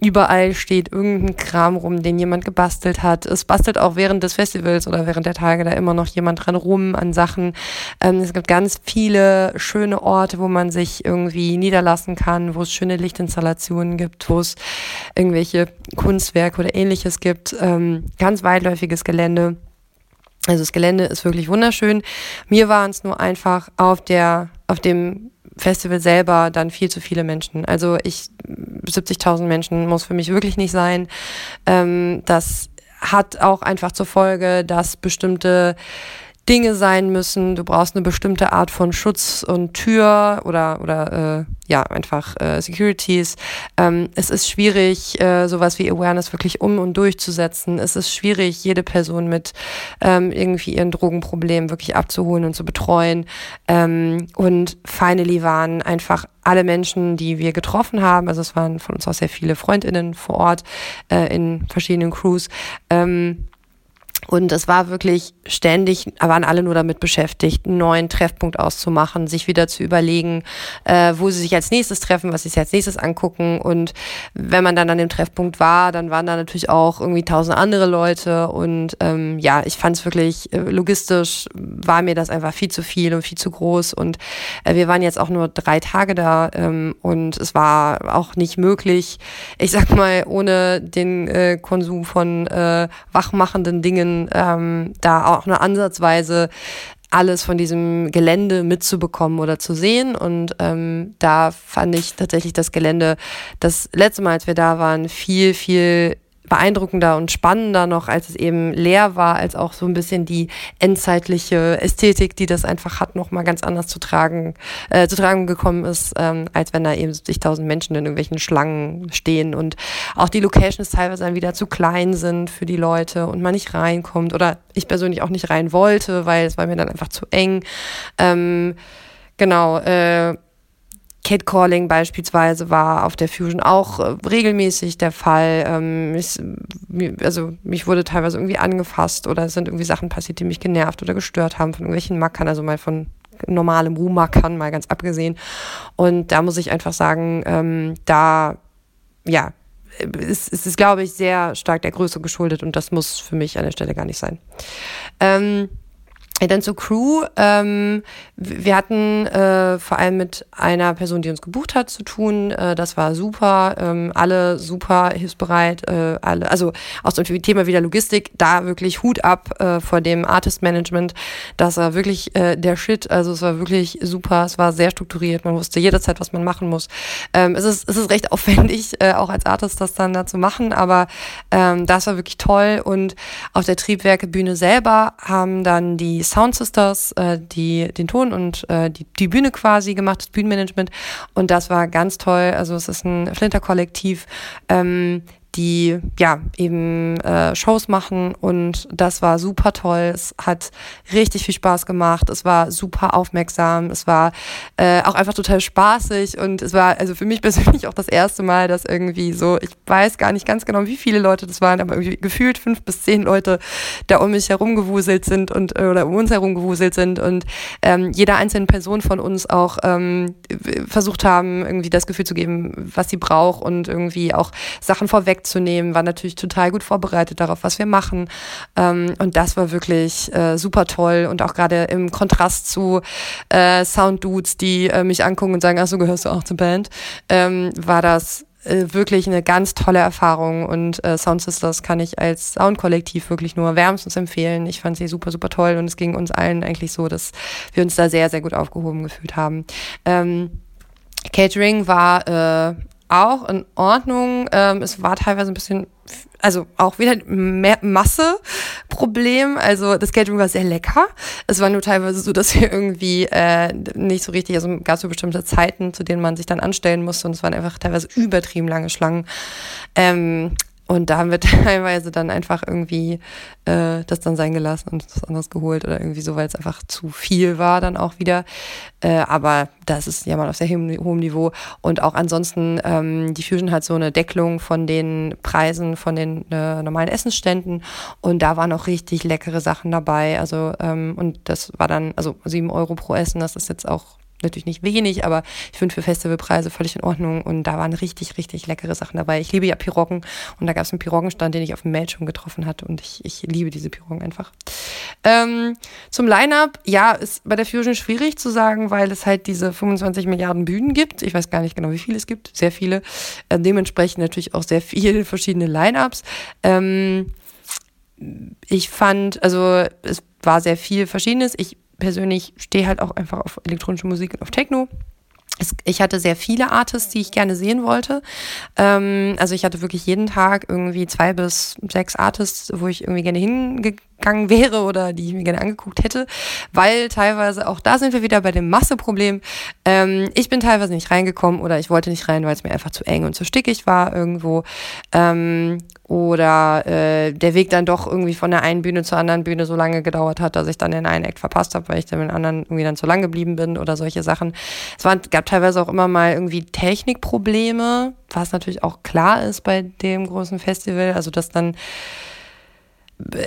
Überall steht irgendein Kram rum, den jemand gebastelt hat. Es bastelt auch während des Festivals oder während der Tage da immer noch jemand dran rum an Sachen. Ähm, es gibt ganz viele schöne Orte, wo man sich irgendwie niederlassen kann, wo es schöne Lichtinstallationen gibt, wo es irgendwelche Kunstwerke oder ähnliches gibt. Ähm, ganz weitläufiges Gelände. Also das Gelände ist wirklich wunderschön. Mir waren es nur einfach auf der, auf dem Festival selber dann viel zu viele Menschen. Also ich, 70.000 Menschen muss für mich wirklich nicht sein. Ähm, das hat auch einfach zur Folge, dass bestimmte Dinge sein müssen. Du brauchst eine bestimmte Art von Schutz und Tür oder, oder äh, ja, einfach äh, Securities. Ähm, es ist schwierig, äh, sowas wie Awareness wirklich um und durchzusetzen. Es ist schwierig, jede Person mit ähm, irgendwie ihren Drogenproblemen wirklich abzuholen und zu betreuen. Ähm, und finally waren einfach alle Menschen, die wir getroffen haben, also es waren von uns auch sehr viele Freundinnen vor Ort äh, in verschiedenen Crews, ähm, und es war wirklich ständig, waren alle nur damit beschäftigt, einen neuen Treffpunkt auszumachen, sich wieder zu überlegen, äh, wo sie sich als nächstes treffen, was sie sich als nächstes angucken. Und wenn man dann an dem Treffpunkt war, dann waren da natürlich auch irgendwie tausend andere Leute. Und ähm, ja, ich fand es wirklich äh, logistisch, war mir das einfach viel zu viel und viel zu groß. Und äh, wir waren jetzt auch nur drei Tage da ähm, und es war auch nicht möglich, ich sag mal, ohne den äh, Konsum von äh, wachmachenden Dingen ähm, da auch eine Ansatzweise alles von diesem Gelände mitzubekommen oder zu sehen. Und ähm, da fand ich tatsächlich das Gelände das letzte Mal, als wir da waren, viel, viel beeindruckender und spannender noch, als es eben leer war, als auch so ein bisschen die endzeitliche Ästhetik, die das einfach hat, noch mal ganz anders zu tragen, äh, zu tragen gekommen ist, ähm, als wenn da eben zigtausend Menschen in irgendwelchen Schlangen stehen und auch die Locations teilweise dann wieder zu klein sind für die Leute und man nicht reinkommt oder ich persönlich auch nicht rein wollte, weil es war mir dann einfach zu eng. Ähm, genau, äh, Catcalling beispielsweise war auf der Fusion auch äh, regelmäßig der Fall. Ähm, ich, also mich wurde teilweise irgendwie angefasst oder es sind irgendwie Sachen passiert, die mich genervt oder gestört haben von irgendwelchen Mackern, also mal von normalem Ruhmackern, mal ganz abgesehen. Und da muss ich einfach sagen, ähm, da, ja, ist, ist es, glaube ich, sehr stark der Größe geschuldet und das muss für mich an der Stelle gar nicht sein. Ähm, dann zur Crew. Ähm, wir hatten äh, vor allem mit einer Person, die uns gebucht hat, zu tun. Äh, das war super. Ähm, alle super hilfsbereit. Äh, alle, also auch zum Thema wieder Logistik, da wirklich Hut ab äh, vor dem Artist Management. Das war wirklich äh, der Shit. Also es war wirklich super. Es war sehr strukturiert. Man wusste jederzeit, was man machen muss. Ähm, es, ist, es ist recht aufwendig, äh, auch als Artist das dann da zu machen, aber ähm, das war wirklich toll. Und auf der Triebwerkebühne selber haben dann die Sound Sisters, äh, die den Ton und äh, die, die Bühne quasi gemacht, das Bühnenmanagement. Und das war ganz toll. Also es ist ein Flinter-Kollektiv, ähm, die ja eben äh, Shows machen und das war super toll. Es hat richtig viel Spaß gemacht. Es war super aufmerksam. Es war äh, auch einfach total spaßig und es war also für mich persönlich auch das erste Mal, dass irgendwie so, ich weiß gar nicht ganz genau, wie viele Leute das waren, aber irgendwie gefühlt fünf bis zehn Leute da um mich herum gewuselt sind und äh, oder um uns herum gewuselt sind und ähm, jeder einzelnen Person von uns auch ähm, versucht haben, irgendwie das Gefühl zu geben, was sie braucht und irgendwie auch Sachen vorweg wegzunehmen, war natürlich total gut vorbereitet darauf, was wir machen. Ähm, und das war wirklich äh, super toll und auch gerade im Kontrast zu äh, Sound-Dudes, die äh, mich angucken und sagen, ach so, gehörst du auch zur Band, ähm, war das äh, wirklich eine ganz tolle Erfahrung und äh, Sound Sisters kann ich als Soundkollektiv wirklich nur wärmstens empfehlen. Ich fand sie super, super toll und es ging uns allen eigentlich so, dass wir uns da sehr, sehr gut aufgehoben gefühlt haben. Ähm, Catering war äh, auch in Ordnung. Ähm, es war teilweise ein bisschen, also auch wieder mehr Masse-Problem. Also das Catering war sehr lecker. Es war nur teilweise so, dass wir irgendwie äh, nicht so richtig, also gab es so bestimmte Zeiten, zu denen man sich dann anstellen musste und es waren einfach teilweise übertrieben lange Schlangen. Ähm, Und da haben wir teilweise dann einfach irgendwie äh, das dann sein gelassen und was anderes geholt oder irgendwie so, weil es einfach zu viel war dann auch wieder. Äh, aber das ist ja mal auf sehr hohem Niveau. Und auch ansonsten, ähm, die Fusion hat so eine Deckelung von den Preisen von den äh, normalen Essensständen. Und da waren auch richtig leckere Sachen dabei. Also, ähm, und das war dann, also sieben Euro pro Essen, das ist jetzt auch natürlich nicht wenig, aber ich finde für Festivalpreise völlig in Ordnung und da waren richtig, richtig leckere Sachen dabei. Ich liebe ja Piroggen und da gab es einen Piroggenstand, den ich auf dem Mail schon getroffen hatte und ich, ich liebe diese Piroggen einfach. Ähm, zum Line-Up, ja, ist bei der Fusion schwierig zu sagen, weil es halt diese 25 Milliarden Bühnen gibt. Ich weiß gar nicht genau, wie viele es gibt, sehr viele. Äh, dementsprechend natürlich auch sehr viele verschiedene Line-Ups. Ähm, ich fand, also es war sehr viel Verschiedenes. Ich persönlich stehe halt auch einfach auf elektronische Musik und auf Techno. Es, ich hatte sehr viele Artists, die ich gerne sehen wollte. Ähm, also ich hatte wirklich jeden Tag irgendwie zwei bis sechs Artists, wo ich irgendwie gerne hingegangen wäre oder die ich mir gerne angeguckt hätte, weil teilweise auch da sind wir wieder bei dem Masseproblem. Ähm, ich bin teilweise nicht reingekommen oder ich wollte nicht rein, weil es mir einfach zu eng und zu stickig war irgendwo. Ähm, oder äh, der Weg dann doch irgendwie von der einen Bühne zur anderen Bühne so lange gedauert hat, dass ich dann den einen Act verpasst habe, weil ich dann mit dem anderen irgendwie dann zu lang geblieben bin oder solche Sachen. Es waren, gab teilweise auch immer mal irgendwie Technikprobleme, was natürlich auch klar ist bei dem großen Festival, also dass dann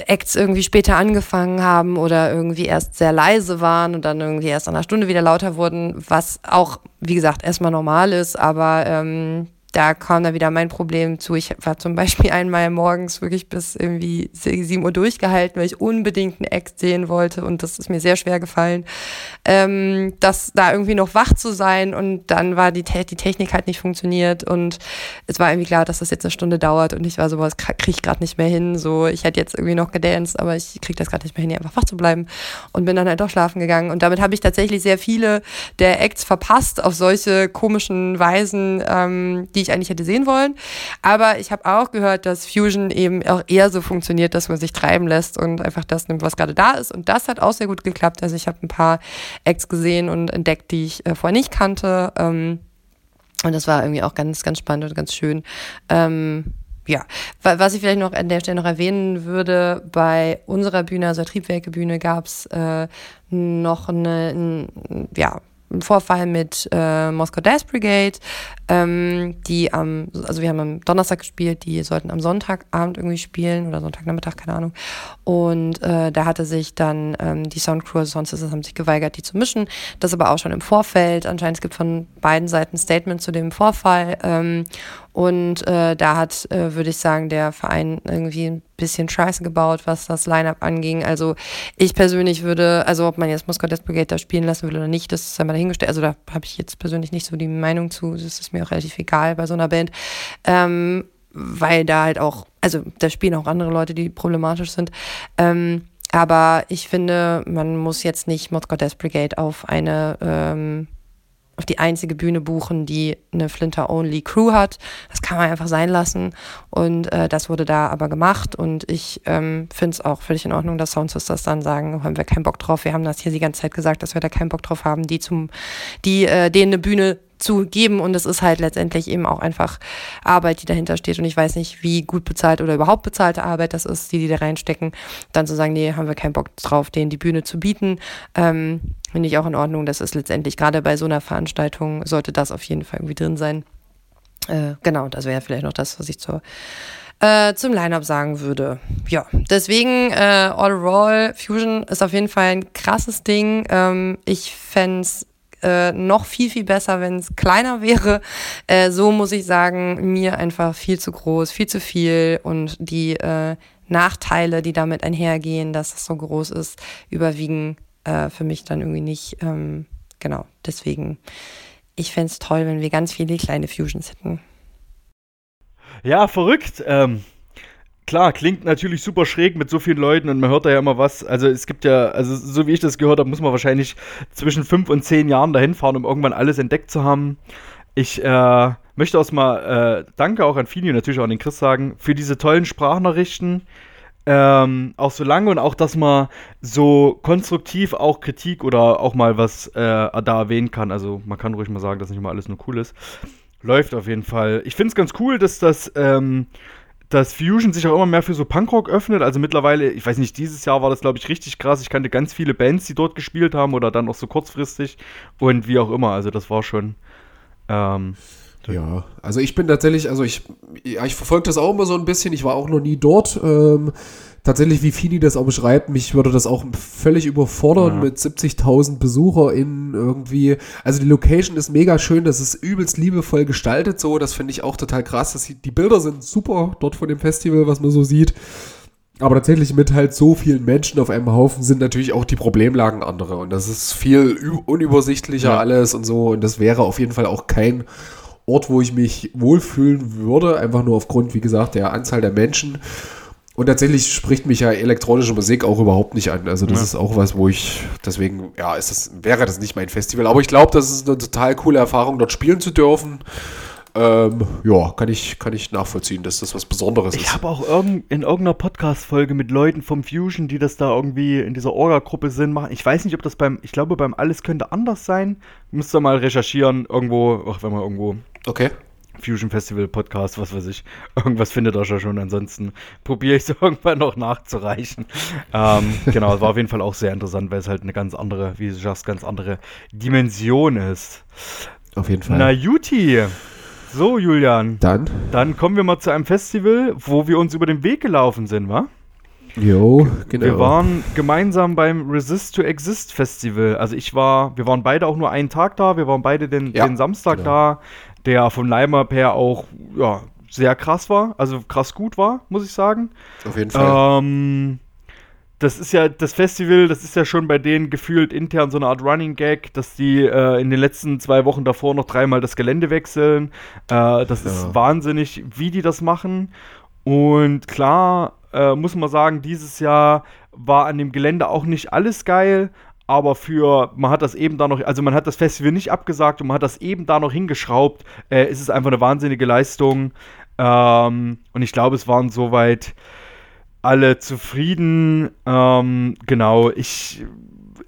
Acts irgendwie später angefangen haben oder irgendwie erst sehr leise waren und dann irgendwie erst nach einer Stunde wieder lauter wurden, was auch, wie gesagt, erstmal normal ist, aber ähm, da kam dann wieder mein Problem zu. Ich war zum Beispiel einmal morgens wirklich bis irgendwie 7 Uhr durchgehalten, weil ich unbedingt einen Act sehen wollte und das ist mir sehr schwer gefallen, ähm, das da irgendwie noch wach zu sein und dann war die, Te die Technik halt nicht funktioniert und es war irgendwie klar, dass das jetzt eine Stunde dauert und ich war so, was kriege ich gerade nicht mehr hin, so ich hätte jetzt irgendwie noch gedanced, aber ich kriege das gerade nicht mehr hin, einfach wach zu bleiben und bin dann halt doch schlafen gegangen. Und damit habe ich tatsächlich sehr viele der Acts verpasst auf solche komischen Weisen, ähm, die ich eigentlich hätte sehen wollen. Aber ich habe auch gehört, dass Fusion eben auch eher so funktioniert, dass man sich treiben lässt und einfach das nimmt, was gerade da ist. Und das hat auch sehr gut geklappt. Also ich habe ein paar Acts gesehen und entdeckt, die ich äh, vorher nicht kannte. Ähm, und das war irgendwie auch ganz, ganz spannend und ganz schön. Ähm, ja, was ich vielleicht noch an der Stelle noch erwähnen würde, bei unserer Bühne, also der Triebwerke-Bühne, gab es äh, noch eine, ein, ja, einen Vorfall mit äh, Moscow Death Brigade, ähm, die am, also wir haben am Donnerstag gespielt, die sollten am Sonntagabend irgendwie spielen oder Sonntagnachmittag, keine Ahnung. Und äh, da hatte sich dann ähm, die Soundcrew, also sonst ist es, haben sich geweigert, die zu mischen. Das aber auch schon im Vorfeld. Anscheinend es gibt von beiden Seiten Statement zu dem Vorfall. Ähm, und äh, da hat, äh, würde ich sagen, der Verein irgendwie ein bisschen Scheiße gebaut, was das Line-Up anging. Also ich persönlich würde, also ob man jetzt Moskau Brigade da spielen lassen will oder nicht, das ist einmal dahingestellt. Also da habe ich jetzt persönlich nicht so die Meinung zu. Das ist mir auch relativ egal bei so einer Band. Ähm, weil da halt auch, also da spielen auch andere Leute, die problematisch sind. Ähm, aber ich finde, man muss jetzt nicht Moskau Death Brigade auf eine ähm, auf die einzige Bühne buchen, die eine Flinter-Only-Crew hat. Das kann man einfach sein lassen. Und äh, das wurde da aber gemacht. Und ich ähm, finde es auch völlig in Ordnung, dass Sound Sisters dann sagen, haben wir keinen Bock drauf. Wir haben das hier die ganze Zeit gesagt, dass wir da keinen Bock drauf haben, die zum, die äh, denen eine Bühne zu geben und es ist halt letztendlich eben auch einfach Arbeit, die dahinter steht und ich weiß nicht, wie gut bezahlt oder überhaupt bezahlte Arbeit das ist, die die da reinstecken, dann zu sagen, nee, haben wir keinen Bock drauf, denen die Bühne zu bieten, ähm, finde ich auch in Ordnung, das ist letztendlich, gerade bei so einer Veranstaltung sollte das auf jeden Fall irgendwie drin sein. Äh, genau, das wäre vielleicht noch das, was ich zur äh, zum Line-Up sagen würde. Ja, deswegen äh, All Fusion ist auf jeden Fall ein krasses Ding. Ähm, ich fände es äh, noch viel, viel besser, wenn es kleiner wäre. Äh, so muss ich sagen, mir einfach viel zu groß, viel zu viel und die äh, Nachteile, die damit einhergehen, dass es so groß ist, überwiegen äh, für mich dann irgendwie nicht. Ähm, genau, deswegen, ich fände es toll, wenn wir ganz viele kleine Fusions hätten. Ja, verrückt. Ähm, klar, klingt natürlich super schräg mit so vielen Leuten und man hört da ja immer was. Also es gibt ja, also so wie ich das gehört habe, muss man wahrscheinlich zwischen fünf und zehn Jahren dahin fahren, um irgendwann alles entdeckt zu haben. Ich äh, möchte auch mal äh, Danke auch an Fini und natürlich auch an den Chris sagen für diese tollen Sprachnachrichten. Ähm, auch so lange und auch, dass man so konstruktiv auch Kritik oder auch mal was äh, da erwähnen kann. Also man kann ruhig mal sagen, dass nicht immer alles nur cool ist. Läuft auf jeden Fall. Ich finde es ganz cool, dass das ähm, dass Fusion sich auch immer mehr für so Punkrock öffnet. Also mittlerweile, ich weiß nicht, dieses Jahr war das, glaube ich, richtig krass. Ich kannte ganz viele Bands, die dort gespielt haben oder dann auch so kurzfristig und wie auch immer. Also das war schon. Ähm, Ja, also ich bin tatsächlich, also ich, ja, ich verfolge das auch immer so ein bisschen. Ich war auch noch nie dort. Ähm, tatsächlich, wie Fini das auch beschreibt, mich würde das auch völlig überfordern Ja. mit 70.000 BesucherInnen irgendwie. Also die Location ist mega schön, das ist übelst liebevoll gestaltet so. Das finde ich auch total krass. Das, die Bilder sind super dort von dem Festival, was man so sieht. Aber tatsächlich mit halt so vielen Menschen auf einem Haufen sind natürlich auch die Problemlagen andere. Und das ist viel unübersichtlicher Ja. alles und so. Und das wäre auf jeden Fall auch kein Ort, wo ich mich wohlfühlen würde. Einfach nur aufgrund, wie gesagt, der Anzahl der Menschen. Und tatsächlich spricht mich ja elektronische Musik auch überhaupt nicht an. Also das Ja. ist auch was, wo ich, deswegen, ja, ist das, wäre das nicht mein Festival. Aber ich glaube, das ist eine total coole Erfahrung, dort spielen zu dürfen. Ähm, ja, kann ich, kann ich nachvollziehen, dass das was Besonderes Ich ist. habe auch irgend, in irgendeiner Podcast-Folge mit Leuten vom Fusion, die das da irgendwie in dieser Orga-Gruppe sind, machen. Ich weiß nicht, ob das beim, ich glaube, beim Alles könnte anders sein. Müsst ihr mal recherchieren, irgendwo, ach, wenn man irgendwo Okay. Fusion Festival Podcast, was weiß ich. Irgendwas findet ihr ja schon. Ansonsten probiere ich es irgendwann noch nachzureichen. ähm, genau, es war auf jeden Fall auch sehr interessant, weil es halt eine ganz andere, wie du sagst, ganz andere Dimension ist. Auf jeden Fall. Na, Juti. So, Julian. Dann, Dann kommen wir mal zu einem Festival, wo wir uns über den Weg gelaufen sind, wa? jo, genau. Wir waren gemeinsam beim Resist to Exist Festival. Also ich war, wir waren beide auch nur einen Tag da, wir waren beide den, Ja, den Samstag genau. da, der von Line-Up her auch ja, sehr krass war, also krass gut war, muss ich sagen. auf jeden Fall. Ähm, das ist ja, das Festival, das ist ja schon bei denen gefühlt intern so eine Art Running Gag, dass die äh, in den letzten zwei Wochen davor noch dreimal das Gelände wechseln. Äh, das Ja. ist wahnsinnig, wie die das machen. Und klar, äh, muss man sagen, dieses Jahr war an dem Gelände auch nicht alles geil. Aber für, man hat das eben da noch, also man hat das Festival nicht abgesagt und man hat das eben da noch hingeschraubt. Äh, es ist einfach eine wahnsinnige Leistung. Ähm, und ich glaube, es waren soweit alle zufrieden. Ähm, genau, ich.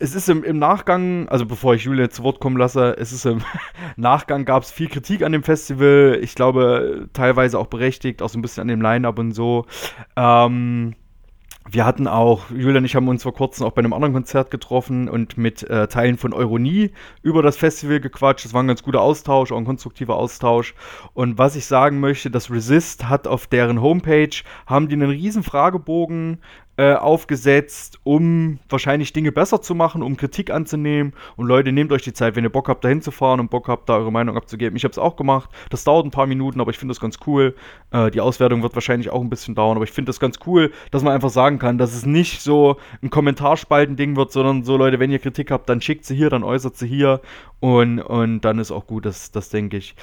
Es ist im, im Nachgang, also bevor ich Julia zu Wort kommen lasse, es ist im Nachgang gab es viel Kritik an dem Festival. Ich glaube, teilweise auch berechtigt, auch so ein bisschen an dem Line-Up und so. Ähm, wir hatten auch, Julia und ich haben uns vor kurzem auch bei einem anderen Konzert getroffen und mit äh, Teilen von Euronie über das Festival gequatscht. Es war ein ganz guter Austausch, auch ein konstruktiver Austausch. Und was ich sagen möchte, das Resist hat auf deren Homepage, haben die einen riesen Fragebogen äh, aufgesetzt, um wahrscheinlich Dinge besser zu machen, um Kritik anzunehmen. Und Leute, nehmt euch die Zeit, wenn ihr Bock habt, da hinzufahren und Bock habt, da eure Meinung abzugeben. Ich habe es auch gemacht. Das dauert ein paar Minuten, aber ich finde das ganz cool. Äh, die Auswertung wird wahrscheinlich auch ein bisschen dauern, aber ich finde das ganz cool, dass man einfach sagen kann, dass es nicht so ein Kommentarspalten-Ding wird, sondern so, Leute, wenn ihr Kritik habt, dann schickt sie hier, dann äußert sie hier und, und dann ist auch gut, das, das denke ich.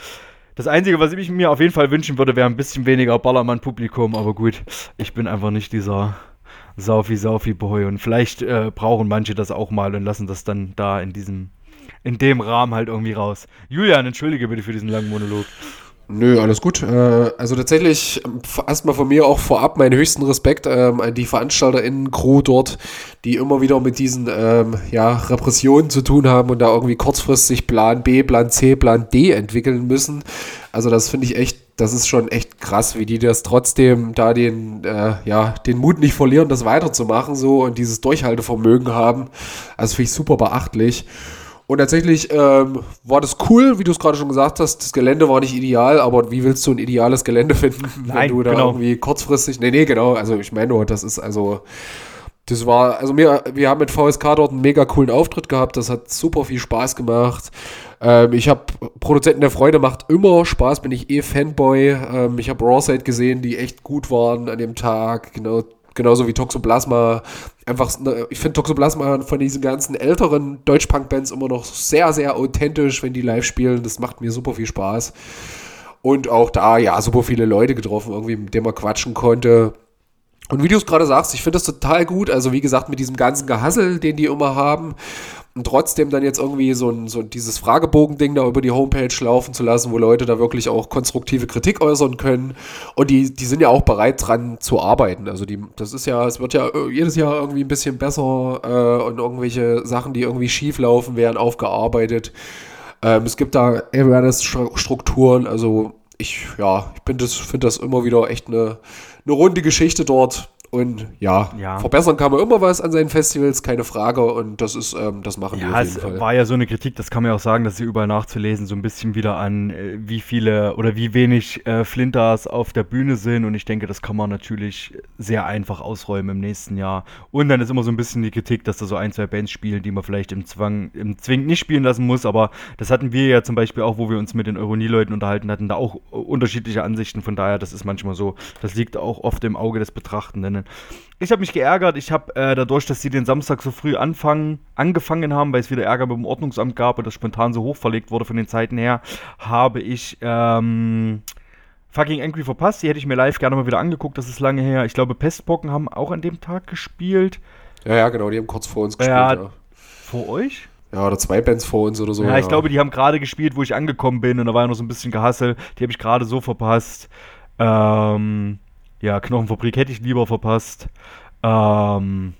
Das Einzige, was ich mir auf jeden Fall wünschen würde, wäre ein bisschen weniger Ballermann-Publikum, aber gut, ich bin einfach nicht dieser Saufi-Saufi-Boy und vielleicht äh, brauchen manche das auch mal und lassen das dann da in diesem, in dem Rahmen halt irgendwie raus. Julian, entschuldige bitte für diesen langen Monolog. Nö, alles gut. Äh, also tatsächlich ähm, erstmal von mir auch vorab meinen höchsten Respekt ähm, an die VeranstalterInnen-Crew dort, die immer wieder mit diesen ähm, ja, Repressionen zu tun haben und da irgendwie kurzfristig Plan B, Plan C, Plan D entwickeln müssen. Also das finde ich echt, das ist schon echt krass, wie die das trotzdem da den, äh, ja, den Mut nicht verlieren, das weiterzumachen so und dieses Durchhaltevermögen haben. Also finde ich super beachtlich. Und tatsächlich ähm, war das cool, wie du es gerade schon gesagt hast. Das Gelände war nicht ideal, aber wie willst du ein ideales Gelände finden, wenn Nein, du da genau. irgendwie kurzfristig. Nee, nee, genau. Also ich meine nur, das ist also. Das war, also mir, wir haben mit VSK dort einen mega coolen Auftritt gehabt. Das hat super viel Spaß gemacht. Ähm, ich habe Produzenten der Freude macht immer Spaß, bin ich eh Fanboy. Ähm, ich habe Rawside gesehen, die echt gut waren an dem Tag. Genau, genauso wie Toxoplasma. Einfach, ne, ich finde Toxoplasma von diesen ganzen älteren Deutschpunk-Bands immer noch sehr, sehr authentisch, wenn die live spielen. Das macht mir super viel Spaß. Und auch da, ja, super viele Leute getroffen, irgendwie, mit denen man quatschen konnte. Und wie du es gerade sagst, ich finde das total gut. Also, wie gesagt, mit diesem ganzen Gehassel, den die immer haben. Und trotzdem dann jetzt irgendwie so, ein, so dieses Fragebogen-Ding da über die Homepage laufen zu lassen, wo Leute da wirklich auch konstruktive Kritik äußern können. Und die, die sind ja auch bereit dran zu arbeiten. Also die, das ist ja, es wird ja äh, jedes Jahr irgendwie ein bisschen besser äh, und irgendwelche Sachen, die irgendwie schief laufen, werden aufgearbeitet. Ähm, es gibt da Awareness-Strukturen, also ich, ja, ich finde das, find das immer wieder echt eine, eine runde Geschichte dort. Und ja, Ja. verbessern kann man immer was an seinen Festivals, keine Frage. Und das ist, ähm, das machen wir Ja, auf es jeden Fall. war ja so eine Kritik, das kann man ja auch sagen, dass sie überall nachzulesen, so ein bisschen wieder an, äh, wie viele oder wie wenig äh, Flinters auf der Bühne sind. Und ich denke, das kann man natürlich sehr einfach ausräumen im nächsten Jahr. Und dann ist immer so ein bisschen die Kritik, dass da so ein, zwei Bands spielen, die man vielleicht im Zwang, im Zwing nicht spielen lassen muss. Aber das hatten wir ja zum Beispiel auch, wo wir uns mit den Euronie-Leuten unterhalten hatten, da auch unterschiedliche Ansichten. Von daher, das ist manchmal so. Das liegt auch oft im Auge des Betrachtenden. Ich habe mich geärgert. Ich habe äh, dadurch, dass sie den Samstag so früh anfangen, angefangen haben, weil es wieder Ärger mit dem Ordnungsamt gab und das spontan so hoch verlegt wurde von den Zeiten her, habe ich ähm, Fucking Angry verpasst. Die hätte ich mir live gerne mal wieder angeguckt. Das ist lange her. Ich glaube, Pestpocken haben auch an dem Tag gespielt. Ja, ja, genau, die haben kurz vor uns gespielt. Ja. Ja, Vor euch? ja. oder zwei Bands vor uns oder so. ja, ich glaube, die haben gerade gespielt, wo ich angekommen bin und da war ja noch so ein bisschen Gehassel. Die habe ich gerade so verpasst. Ähm, ja, Knochenfabrik hätte ich lieber verpasst. Ähm,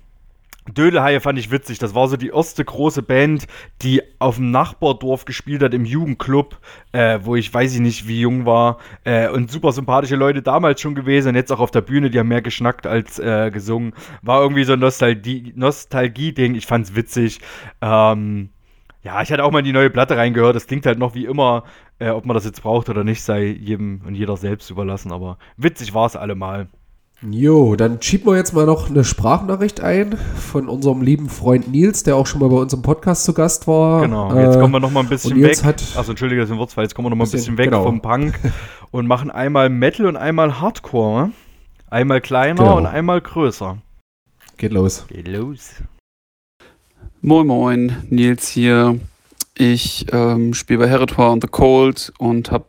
Dödelhaie fand ich witzig. Das war so die erste große Band, die auf dem Nachbardorf gespielt hat im Jugendclub, äh, wo ich weiß ich nicht, wie jung war. Äh, und super sympathische Leute damals schon gewesen und jetzt auch auf der Bühne, die haben mehr geschnackt als äh, gesungen. War irgendwie so ein Nostalgie- Nostalgie-Ding. ich fand's witzig. Ähm, ja, ich hatte auch mal in die neue Platte reingehört. Das klingt halt noch wie immer. Äh, ob man das jetzt braucht oder nicht, sei jedem und jeder selbst überlassen. Aber witzig war es allemal. Jo, dann schieben wir jetzt mal noch eine Sprachnachricht ein von unserem lieben Freund Nils, der auch schon mal bei uns im Podcast zu Gast war. Genau, jetzt Äh, kommen wir noch mal ein bisschen und Nils weg. Achso, entschuldige das Wortfall. Jetzt kommen wir noch mal ein Bisschen, bisschen weg genau. vom Punk und machen einmal Metal und einmal Hardcore. Einmal kleiner Genau. und einmal größer. Geht los. Geht los. Moin Moin, Nils hier. Ich ähm, spiele bei Heritoire on the Cold und habe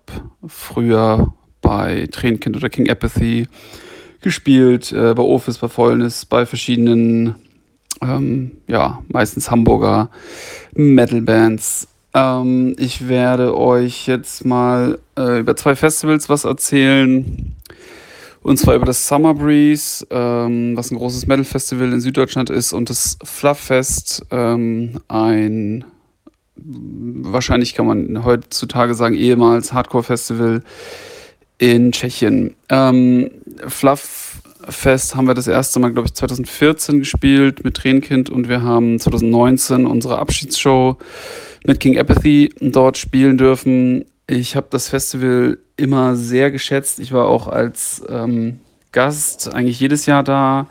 früher bei Tränenkind oder King Apathy gespielt, äh, bei Office, bei Fäulnis, bei verschiedenen, ähm, ja, meistens Hamburger Metal-Bands. Ähm, ich werde euch jetzt mal äh, über zwei Festivals was erzählen. Und zwar über das Summer Breeze, ähm, was ein großes Metal-Festival in Süddeutschland ist, und das Fluff Fest, ähm, ein wahrscheinlich kann man heutzutage sagen, ehemals Hardcore-Festival in Tschechien. Ähm, Fluff Fest haben wir das erste Mal, glaube ich, 2014 gespielt mit Tränenkind und wir haben 2019 unsere Abschiedsshow mit King Apathy dort spielen dürfen. Ich habe das Festival immer sehr geschätzt. Ich war auch als ähm, Gast eigentlich jedes Jahr da,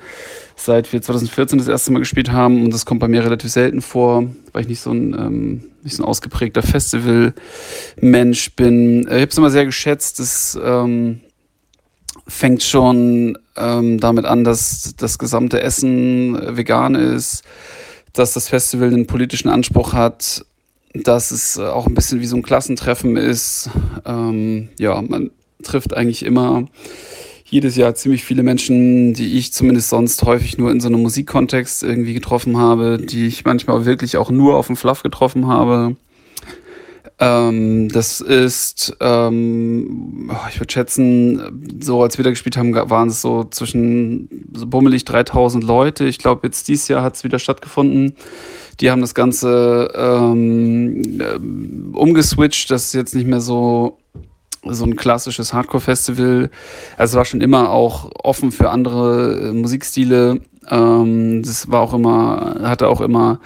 seit wir 2014 das erste Mal gespielt haben. Und das kommt bei mir relativ selten vor, weil ich nicht so ein, ähm, nicht so ein ausgeprägter Festival-Mensch bin. Äh, Ich habe es immer sehr geschätzt. Es ähm, fängt schon ähm, damit an, dass das gesamte Essen äh, vegan ist, dass das Festival einen politischen Anspruch hat, dass es äh, auch ein bisschen wie so ein Klassentreffen ist. Ähm, ja, man trifft eigentlich immer jedes Jahr ziemlich viele Menschen, die ich zumindest sonst häufig nur in so einem Musikkontext irgendwie getroffen habe, die ich manchmal wirklich auch nur auf dem Fluff getroffen habe. Ähm, das ist, ähm, oh, ich würde schätzen, so als wir da gespielt haben, waren es so zwischen so bummelig 3000 Leute. Ich glaube, jetzt dieses Jahr hat es wieder stattgefunden. Die haben das Ganze ähm, ähm, umgeswitcht. Das ist jetzt nicht mehr so so ein klassisches Hardcore-Festival. Also es war schon immer auch offen für andere äh, Musikstile. Ähm, das war auch immer, hatte auch immer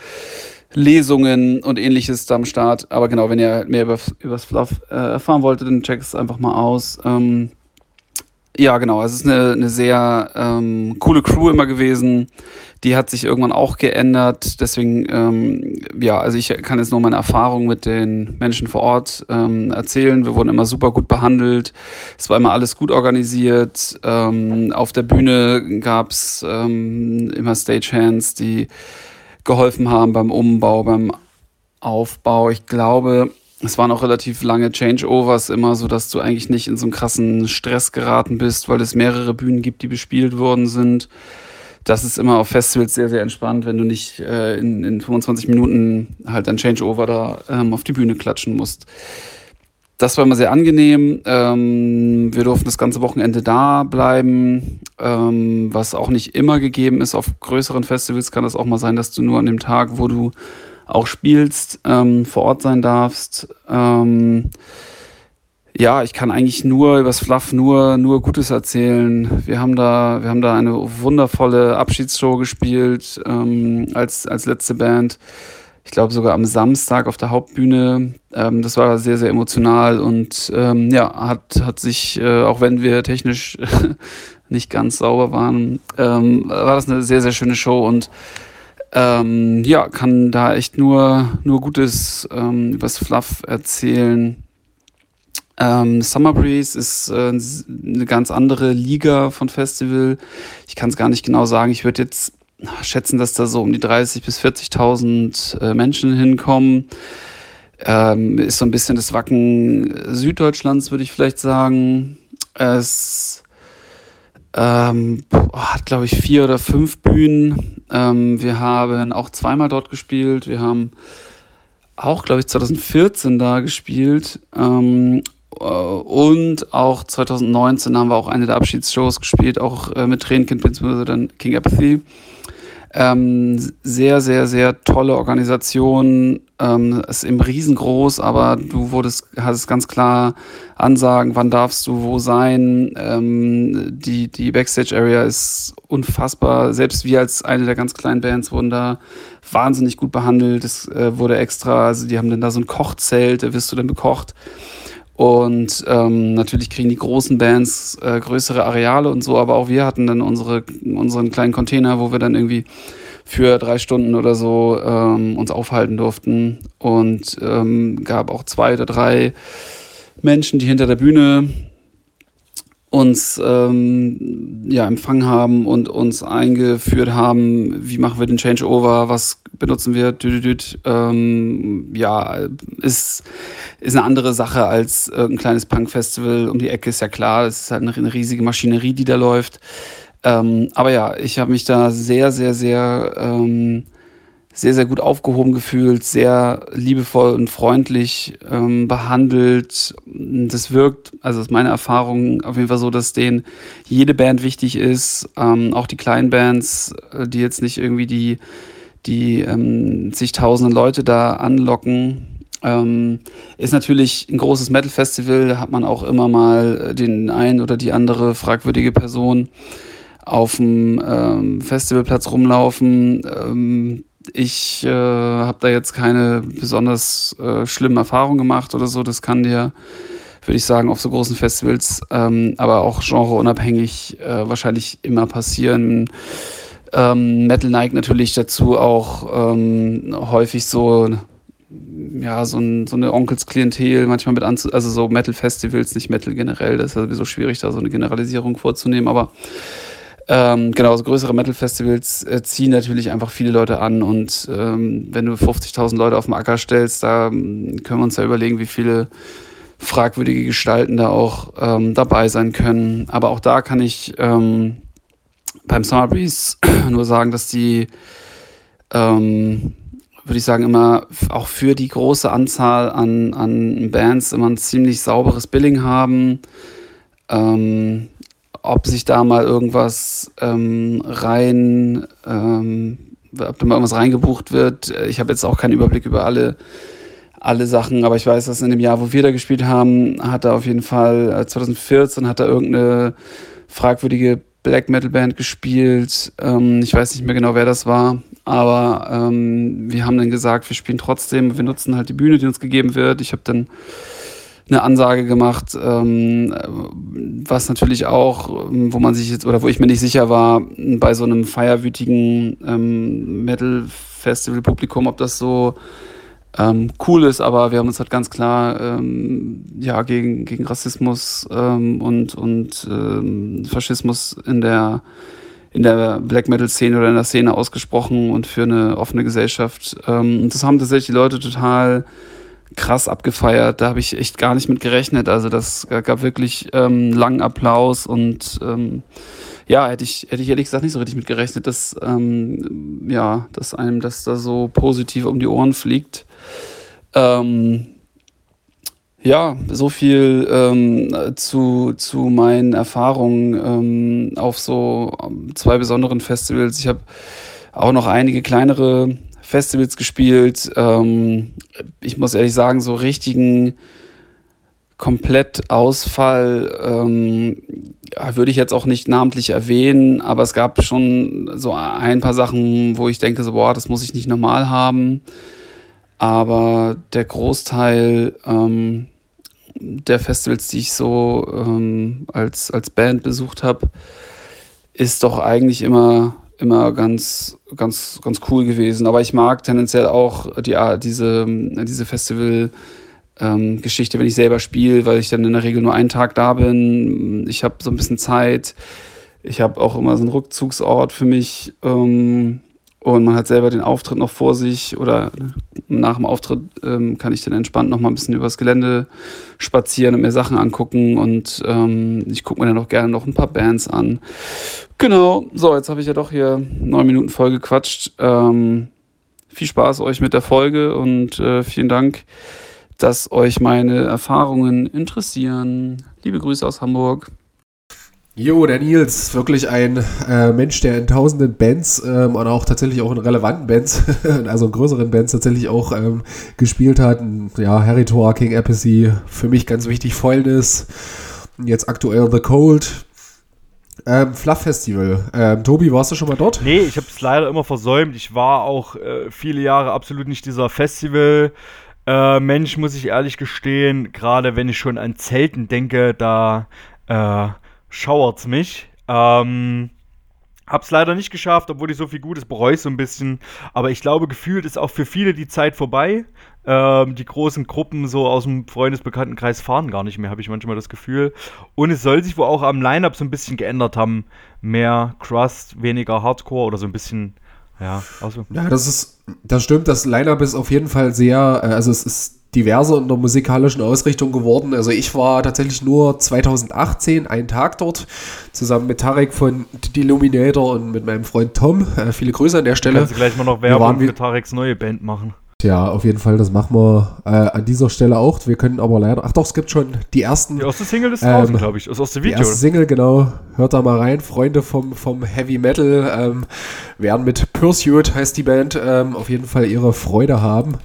Lesungen und ähnliches da am Start. Aber genau, wenn ihr mehr über, über das Fluff äh, erfahren wolltet, dann checkt es einfach mal aus. Ähm, ja, genau, es ist eine, eine sehr ähm, coole Crew immer gewesen. Die hat sich irgendwann auch geändert. Deswegen, ähm, ja, also ich kann jetzt nur meine Erfahrung mit den Menschen vor Ort ähm, erzählen. Wir wurden immer super gut behandelt. Es war immer alles gut organisiert. Ähm, auf der Bühne gab's ähm, immer Stagehands, die geholfen haben beim Umbau, beim Aufbau. Ich glaube, es waren auch relativ lange Changeovers immer, so dass du eigentlich nicht in so einen krassen Stress geraten bist, weil es mehrere Bühnen gibt, die bespielt worden sind. Das ist immer auf Festivals sehr, sehr entspannt, wenn du nicht äh, in, in 25 Minuten halt ein Changeover da ähm, auf die Bühne klatschen musst. Das war immer sehr angenehm. Ähm, wir durften das ganze Wochenende da bleiben, ähm, was auch nicht immer gegeben ist. Auf größeren Festivals kann es auch mal sein, dass du nur an dem Tag, wo du auch spielst, ähm, vor Ort sein darfst. Ähm, ja, ich kann eigentlich nur übers Fluff nur, nur Gutes erzählen. Wir haben da, wir haben da eine wundervolle Abschiedsshow gespielt ähm, als, als letzte Band. Ich glaube sogar am Samstag auf der Hauptbühne. Ähm, das war sehr, sehr emotional und ähm, ja, hat, hat sich, äh, auch wenn wir technisch nicht ganz sauber waren, ähm, war das eine sehr, sehr schöne Show und ähm, ja, kann da echt nur, nur Gutes ähm, übers Fluff erzählen. Ähm, Summer Breeze ist äh, eine ganz andere Liga von Festival. Ich kann es gar nicht genau sagen. Ich würde jetzt schätzen, dass da so um die 30.000 bis 40.000 äh, Menschen hinkommen. Ähm, ist so ein bisschen das Wacken Süddeutschlands, würde ich vielleicht sagen. Es ähm, hat, glaube ich, vier oder fünf Bühnen. Ähm, wir haben auch zweimal dort gespielt. Wir haben auch, glaube ich, 2014 da gespielt. Ähm, äh, und auch 2019 haben wir auch eine der Abschiedsshows gespielt, auch äh, mit Tränenkind bzw. dann King Apathy. Ähm, sehr, sehr, sehr tolle Organisation. Ähm, ist eben riesengroß, aber du wurdest, hast ganz klar Ansagen, wann darfst du wo sein. Ähm, die, die Backstage-Area ist unfassbar. Selbst wir als eine der ganz kleinen Bands wurden da wahnsinnig gut behandelt. Es äh, wurde extra, also die haben dann da so ein Kochzelt, da wirst du dann bekocht. Und ähm, natürlich kriegen die großen Bands äh, größere Areale und so, aber auch wir hatten dann unsere, unseren kleinen Container, wo wir dann irgendwie für drei Stunden oder so ähm, uns aufhalten durften. Und ähm, gab auch zwei oder drei Menschen, die hinter der Bühne uns ähm, ja, empfangen haben und uns eingeführt haben, wie machen wir den Changeover, was benutzen wir, düdüdüd, ähm, ja, ist, ist eine andere Sache als ein kleines Punk-Festival um die Ecke, ist ja klar, es ist halt eine, riesige Maschinerie, die da läuft. Ähm, aber ja, ich habe mich da sehr, sehr, sehr ähm, sehr, sehr gut aufgehoben gefühlt, sehr liebevoll und freundlich ähm, behandelt. Das wirkt, also ist meine Erfahrung auf jeden Fall so, dass denen jede Band wichtig ist, ähm, auch die kleinen Bands, äh, die jetzt nicht irgendwie die, die ähm, zigtausende Leute da anlocken. Ähm, ist natürlich ein großes Metal-Festival, da hat man auch immer mal den einen oder die andere fragwürdige Person auf dem ähm, Festivalplatz rumlaufen. Ähm, ich äh, habe da jetzt keine besonders äh, schlimmen Erfahrungen gemacht oder so. Das kann dir, würde ich sagen, auf so großen Festivals, ähm, aber auch genreunabhängig äh, wahrscheinlich immer passieren. Ähm, Metal neigt natürlich dazu auch ähm, häufig so ja, so, ein, so eine Onkelsklientel manchmal mit anzu, also so Metal-Festivals, nicht Metal generell, das ist ja sowieso schwierig, da so eine Generalisierung vorzunehmen, aber ähm, genau, so größere Metal-Festivals äh, ziehen natürlich einfach viele Leute an und ähm, wenn du 50.000 Leute auf dem Acker stellst, da ähm, können wir uns ja überlegen, wie viele fragwürdige Gestalten da auch ähm, dabei sein können. Aber auch da kann ich ähm, beim Summer Breeze nur sagen, dass die, ähm, würde ich sagen, immer auch für die große Anzahl an, an Bands immer ein ziemlich sauberes Billing haben. Ähm, ob sich da mal irgendwas ähm, rein, ähm, ob da mal irgendwas reingebucht wird. Ich habe jetzt auch keinen Überblick über alle, alle Sachen, aber ich weiß, dass in dem Jahr, wo wir da gespielt haben, hat er auf jeden Fall, 2014 äh, hat er irgendeine fragwürdige Black Metal Band gespielt. Ähm, ich weiß nicht mehr genau, wer das war, aber ähm, wir haben dann gesagt, wir spielen trotzdem, wir nutzen halt die Bühne, die uns gegeben wird. Ich habe dann eine Ansage gemacht, ähm, was natürlich auch, wo man sich jetzt, oder wo ich mir nicht sicher war, bei so einem feierwütigen ähm, Metal-Festival-Publikum, ob das so ähm, cool ist, aber wir haben uns halt ganz klar ähm, ja, gegen, gegen Rassismus ähm, und, und ähm, Faschismus in der, in der Black Metal-Szene oder in der Szene ausgesprochen und für eine offene Gesellschaft. Ähm, und das haben tatsächlich die Leute total krass abgefeiert. Da habe ich echt gar nicht mit gerechnet. Also das gab wirklich ähm, langen Applaus und ähm, ja, hätte ich, hätte ich ehrlich gesagt nicht so richtig mit gerechnet, dass, ähm, ja, dass einem das da so positiv um die Ohren fliegt. Ähm, ja, so viel ähm, zu, zu meinen Erfahrungen ähm, auf so zwei besonderen Festivals. Ich habe auch noch einige kleinere Festivals gespielt. Ähm, ich muss ehrlich sagen, so richtigen Komplettausfall ähm, würde ich jetzt auch nicht namentlich erwähnen, aber es gab schon so ein paar Sachen, wo ich denke, so, boah, das muss ich nicht normal haben. Aber der Großteil ähm, der Festivals, die ich so ähm, als, als Band besucht habe, ist doch eigentlich immer, immer ganz, ganz, ganz cool gewesen. Aber ich mag tendenziell auch die, diese, diese Festival- ähm, wenn ich selber spiele, weil ich dann in der Regel nur einen Tag da bin. Ich habe so ein bisschen Zeit. Ich habe auch immer so einen Rückzugsort für mich. Ähm, und man hat selber den Auftritt noch vor sich oder nach dem Auftritt ähm, kann ich dann entspannt noch mal ein bisschen übers Gelände spazieren und mir Sachen angucken und ähm, ich gucke mir dann auch gerne noch ein paar Bands an. Genau, so, jetzt habe ich ja doch hier neun Minuten voll gequatscht. Ähm, viel Spaß euch mit der Folge und äh, vielen Dank dass euch meine Erfahrungen interessieren. Liebe Grüße aus Hamburg. Jo, der Nils, wirklich ein äh, Mensch, der in tausenden Bands ähm, und auch tatsächlich auch in relevanten Bands, also in größeren Bands tatsächlich auch ähm, gespielt hat. Ja, Harry Tor, King Apathy, für mich ganz wichtig, Fäulnis. Jetzt aktuell The Cold. Ähm, Fluff Festival. Ähm, Tobi, warst du schon mal dort? Nee, ich habe es leider immer versäumt. Ich war auch äh, viele Jahre absolut nicht dieser Festival- äh, Mensch, muss ich ehrlich gestehen, gerade wenn ich schon an Zelten denke, da äh, schauert's mich. Ähm, hab's leider nicht geschafft, obwohl ich so viel Gutes bereue so ein bisschen. Aber ich glaube, gefühlt ist auch für viele die Zeit vorbei. Ähm, die großen Gruppen so aus dem Freundesbekanntenkreis fahren gar nicht mehr, habe ich manchmal das Gefühl. Und es soll sich wohl auch am Line-Up so ein bisschen geändert haben. Mehr Crust, weniger Hardcore oder so ein bisschen ja, also. Ja, das ist, das stimmt. Das Line-Up ist auf jeden Fall sehr, äh, also es ist diverser in der musikalischen Ausrichtung geworden. Also ich war tatsächlich nur 2018 einen Tag dort, zusammen mit Tarek von Deluminator und mit meinem Freund Tom. Äh, viele Grüße an der Stelle. Kannst du gleich mal noch Werbung für Tareks neue Band machen? Ja, auf jeden Fall, das machen wir äh, an dieser Stelle auch. Wir können aber leider, ach doch, es gibt schon die ersten. Die erste Single ist draußen, ähm, glaube ich, aus dem Video. Die erste Single, genau. Hört da mal rein. Freunde vom, vom Heavy Metal ähm, werden mit Pursuit, heißt die Band, ähm, auf jeden Fall ihre Freude haben.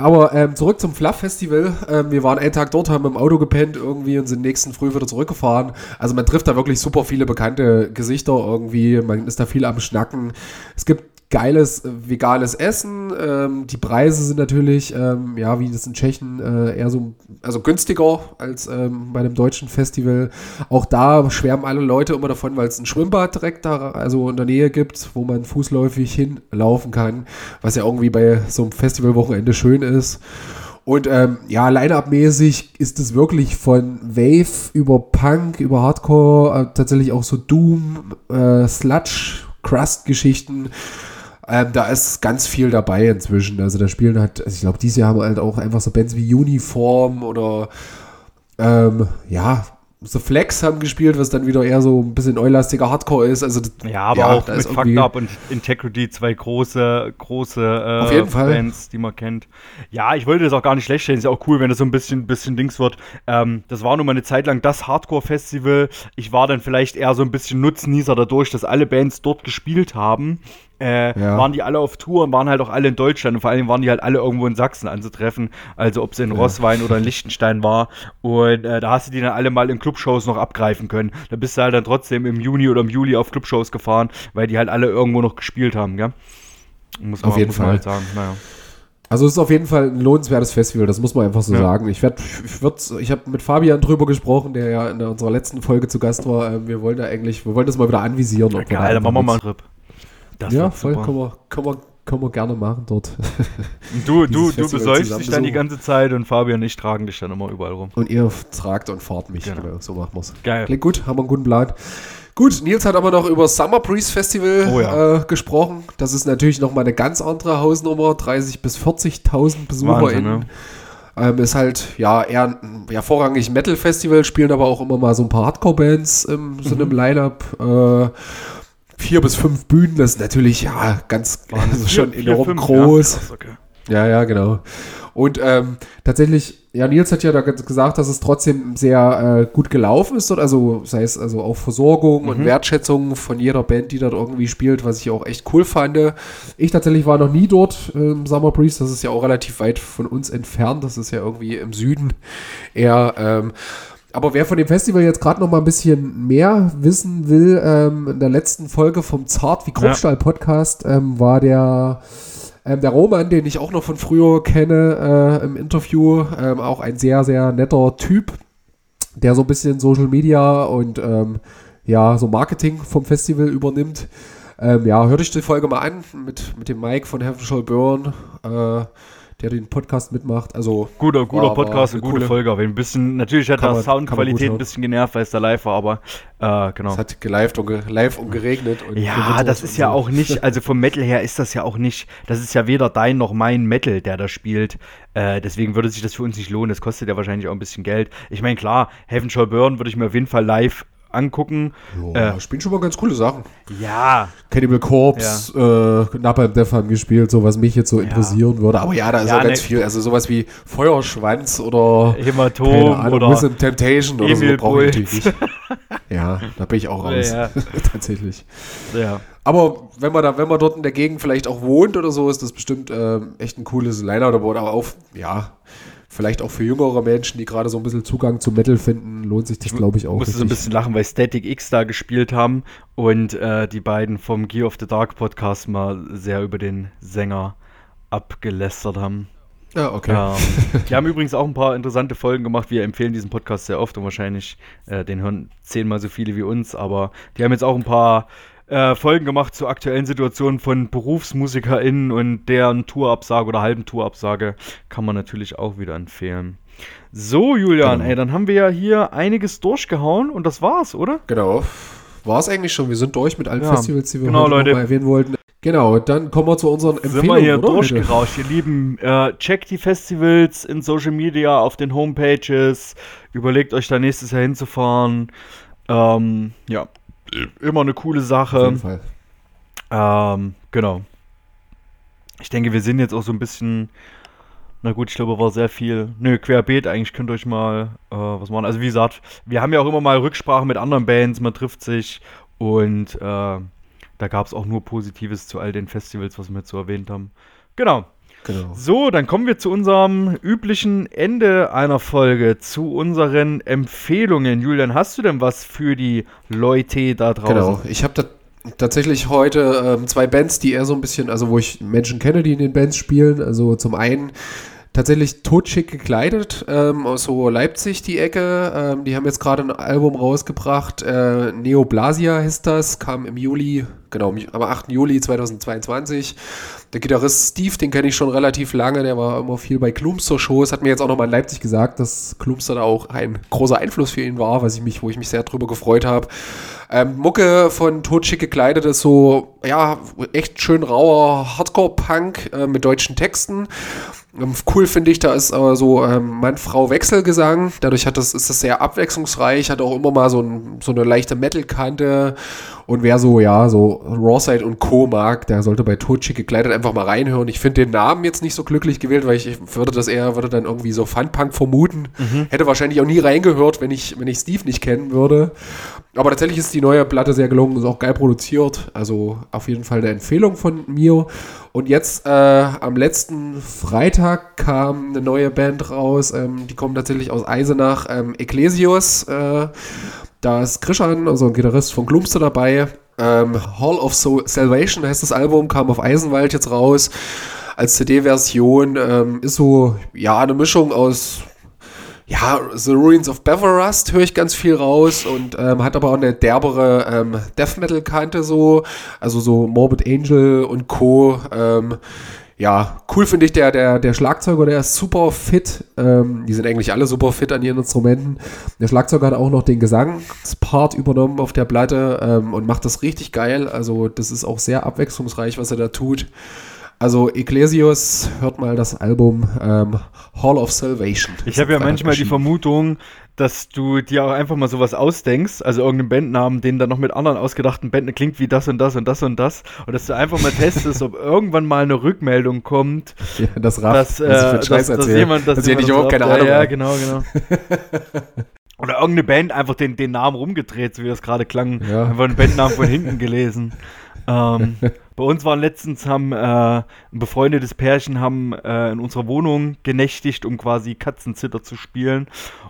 Aber ähm, zurück zum Fluff Festival. Ähm, wir waren einen Tag dort, haben im Auto gepennt irgendwie und sind nächsten Früh wieder zurückgefahren. Also man trifft da wirklich super viele bekannte Gesichter irgendwie. Man ist da viel am Schnacken. Es gibt geiles äh, veganes Essen. Ähm, die Preise sind natürlich, ähm, ja, wie das in Tschechien, äh, eher so, also günstiger als ähm, bei einem deutschen Festival. Auch da schwärmen alle Leute immer davon, weil es ein Schwimmbad direkt da, also in der Nähe gibt, wo man fußläufig hinlaufen kann, was ja irgendwie bei so einem Festivalwochenende schön ist. Und ähm, ja, Line-Up-mäßig ist es wirklich von Wave über Punk, über Hardcore, äh, tatsächlich auch so Doom, äh, Sludge, Crust-Geschichten. Ähm, da ist ganz viel dabei inzwischen. Also da spielen halt, also ich glaube, dieses Jahr haben wir halt auch einfach so Bands wie Uniform oder ähm, ja, The Flex haben gespielt, was dann wieder eher so ein bisschen eulastiger Hardcore ist. Also, ja, aber ja, auch mit Fucked Up und Integrity zwei große, große äh, Auf jeden Fall. Bands, die man kennt. Ja, ich wollte das auch gar nicht schlecht stellen. Ist ja auch cool, wenn das so ein bisschen, bisschen Dings wird. Ähm, das war nun mal eine Zeit lang das Hardcore-Festival. Ich war dann vielleicht eher so ein bisschen Nutznießer dadurch, dass alle Bands dort gespielt haben äh, ja. waren die alle auf Tour und waren halt auch alle in Deutschland und vor allem waren die halt alle irgendwo in Sachsen anzutreffen, also ob es in ja. Rosswein oder in Liechtenstein war und äh, da hast du die dann alle mal in Clubshows noch abgreifen können. Da bist du halt dann trotzdem im Juni oder im Juli auf Clubshows gefahren, weil die halt alle irgendwo noch gespielt haben, gell? Muss man, auf jeden muss Fall. halt sagen, naja. Also es ist auf jeden Fall ein lohnenswertes Festival, das muss man einfach so ja. sagen. Ich werde, ich, werd, ich habe mit Fabian drüber gesprochen, der ja in unserer letzten Folge zu Gast war. Ähm, wir wollen da eigentlich, wir wollen das mal wieder anvisieren. Ja, geil, dann machen wir mal einen Trip. Das ja, voll, können wir, können, wir, können wir gerne machen dort. Du, du, du besäufst dich dann die ganze Zeit und Fabian und ich tragen dich dann immer überall rum. Und ihr tragt und fahrt mich. Genau. genau so machen wir es. Geil. Klingt gut, haben wir einen guten Plan. Gut, Nils hat aber noch über Summer Breeze Festival oh ja. äh, gesprochen. Das ist natürlich nochmal eine ganz andere Hausnummer. 30.000 bis 40.000 BesucherInnen. Ja. Ähm, ist halt ja eher ja, vorrangig Metal-Festival, spielen aber auch immer mal so ein paar Hardcore-Bands im so einem mhm. Line-Up. Äh, vier bis fünf Bühnen, das ist natürlich ja ganz also schon vier, enorm fünf, groß. Ja, okay. Ja, ja, genau. Und ähm, tatsächlich, ja, Nils hat ja da gesagt, dass es trotzdem sehr äh, gut gelaufen ist dort, also sei es also auch Versorgung und Wertschätzung von jeder Band, die dort irgendwie spielt, was ich auch echt cool fand. Ich tatsächlich war noch nie dort äh, im Summer Breeze, das ist ja auch relativ weit von uns entfernt, das ist ja irgendwie im Süden eher. Ähm, aber wer von dem Festival jetzt gerade noch mal ein bisschen mehr wissen will, ähm, in der letzten Folge vom Zart wie Kruppstahl Podcast ähm, war der ähm, der Roman, den ich auch noch von früher kenne äh, im Interview, ähm, auch ein sehr, sehr netter Typ, der so ein bisschen Social Media und ähm, ja, so Marketing vom Festival übernimmt. Ähm, ja, hört euch die Folge mal an mit, mit dem Mike von Heaven Shall Burn, äh, der den Podcast mitmacht. Also Guter, guter war- war Podcast, eine eine gute coole- Folge. Aber ein bisschen, natürlich hat da Soundqualität ein bisschen genervt, weil es da live war, aber äh, genau. Es hat geleift und ge live und geregnet. Und Ja, das ist ja so. auch nicht, also vom Metal her ist das ja auch nicht, das ist ja weder dein noch mein Metal, der da spielt. Äh, deswegen würde sich das für uns nicht lohnen. Das kostet ja wahrscheinlich auch ein bisschen Geld. Ich meine, klar, Heaven Shall Burn würde ich mir auf jeden Fall live angucken. Ja, äh, spielen schon mal ganz coole Sachen. Ja, Cannibal Corpse, äh, Napalm Death haben gespielt, so was mich jetzt so interessieren würde. Aber ja, da ist Ja, auch ganz ne- viel. Also sowas wie Feuerschwanz oder Hämatom Ahnung, oder Temptation oder so Emil brauche ich natürlich nicht. Ja, da bin ich auch raus. Ja. Tatsächlich. ja. Aber wenn man da, wenn man dort in der Gegend vielleicht auch wohnt oder so, ist das bestimmt ähm, echt ein cooles Liner oder auch, ja, vielleicht auch für jüngere Menschen, die gerade so ein bisschen Zugang zu Metal finden, lohnt sich das, glaube ich, auch. musste so ein bisschen lachen, weil Static X da gespielt haben und äh, die beiden vom Gear of the Dark Podcast mal sehr über den Sänger abgelästert haben. Ja, okay. Ähm, die haben übrigens auch ein paar interessante Folgen gemacht. Wir empfehlen diesen Podcast sehr oft und wahrscheinlich äh, den hören zehnmal so viele wie uns. Aber die haben jetzt auch ein paar äh, Folgen gemacht zur aktuellen Situation von BerufsmusikerInnen und deren Tourabsage oder halben Tourabsage. Kann man natürlich auch wieder empfehlen. So, Julian, Genau. ey, dann haben wir ja hier einiges durchgehauen und das war's, oder? Genau. War es eigentlich schon. Wir sind durch mit allen Ja, Festivals, die wir genau, heute Leute. noch mal erwähnen wollten. Genau, dann kommen wir zu unseren Sind wir Empfehlungen, hier oder? durchgerauscht, ihr Lieben. Äh, checkt die Festivals in Social Media, auf den Homepages. Überlegt euch da nächstes Jahr hinzufahren. Ähm, ja, immer eine coole Auf Sache. jeden Fall. Ähm, genau. Ich denke, wir sind jetzt auch so ein bisschen. Na gut, ich glaube, war sehr viel. Nö, querbeet eigentlich könnt ihr euch mal äh, was machen. Also, wie gesagt, wir haben ja auch immer mal Rücksprache mit anderen Bands, man trifft sich und äh, da gab es auch nur Positives zu all den Festivals, was wir jetzt so erwähnt haben. Genau. Genau. So, dann kommen wir zu unserem üblichen Ende einer Folge, zu unseren Empfehlungen. Julian, hast du denn was für die Leute da draußen? Genau. Ich habe da tatsächlich heute ähm, zwei Bands, die eher so ein bisschen, also wo ich Menschen kenne, die in den Bands spielen. Also zum einen tatsächlich totschick gekleidet, ähm, aus so Leipzig die Ecke. Ähm, die haben jetzt gerade ein Album rausgebracht. Äh, Neoplasia heißt das, kam im Juli, genau, am 8. Juli 2022. Der Gitarrist Steve, den kenne ich schon relativ lange, der war immer viel bei Klumster-Shows, hat mir jetzt auch nochmal in Leipzig gesagt, dass Klumster da auch ein großer Einfluss für ihn war, was ich mich, wo ich mich sehr drüber gefreut habe. Ähm, Mucke von Totschick gekleidet ist so, ja, echt schön rauer Hardcore-Punk äh, mit deutschen Texten. Cool finde ich, da ist aber so ähm, Mann-Frau-Wechselgesang. Dadurch hat das, ist das sehr abwechslungsreich, hat auch immer mal so, ein, so eine leichte Metal-Kante. Und wer so, ja, so Rawside und Co. mag, der sollte bei Totschick gekleidet einfach mal reinhören. Ich finde den Namen jetzt nicht so glücklich gewählt, weil ich, ich würde das eher, würde dann irgendwie so Fun-Punk vermuten. Hätte wahrscheinlich auch nie reingehört, wenn ich, wenn ich Steve nicht kennen würde. Aber tatsächlich ist die neue Platte sehr gelungen, ist auch geil produziert. Also auf jeden Fall eine Empfehlung von mir. Und jetzt äh, am letzten Freitag kam eine neue Band raus. Ähm, die kommen tatsächlich aus Eisenach. Ähm, Ecclesios. Äh, da ist Krishan, also ein Gitarrist von Glumster dabei. Ähm, Hall of so Salvation heißt das Album, kam auf Eisenwald jetzt raus. Als CD-Version ähm, ist so, ja, eine Mischung aus ja, The Ruins of Beverrust höre ich ganz viel raus und ähm, hat aber auch eine derbere ähm, Death Metal Kante so, also so Morbid Angel und Co. Ähm, ja, cool finde ich der, der, der Schlagzeuger, der ist super fit. Ähm, die sind eigentlich alle super fit an ihren Instrumenten. Der Schlagzeuger hat auch noch den Gesangspart übernommen auf der Platte ähm, und macht das richtig geil. Also das ist auch sehr abwechslungsreich, was er da tut. Also Ecclesios, hört mal das Album ähm, Hall of Salvation. Ich habe ja manchmal die Vermutung, dass du dir auch einfach mal sowas ausdenkst, also irgendeinen Bandnamen, den dann noch mit anderen ausgedachten Bänden klingt wie das und das und das und das, und dass du einfach mal testest, ob irgendwann mal eine Rückmeldung kommt, ja, das Raff, dass, äh, dass, dass jemand, dass, dass ich jemand nicht überhaupt das keine. Ahnung Ja, ja, genau, genau. Oder irgendeine Band einfach den, den Namen rumgedreht, so wie das gerade klang. Ja. Einfach einen Bandnamen von hinten gelesen. Ähm, bei uns waren letztens haben äh, ein befreundetes Pärchen haben äh, in unserer Wohnung genächtigt, um quasi Katzenzitter zu spielen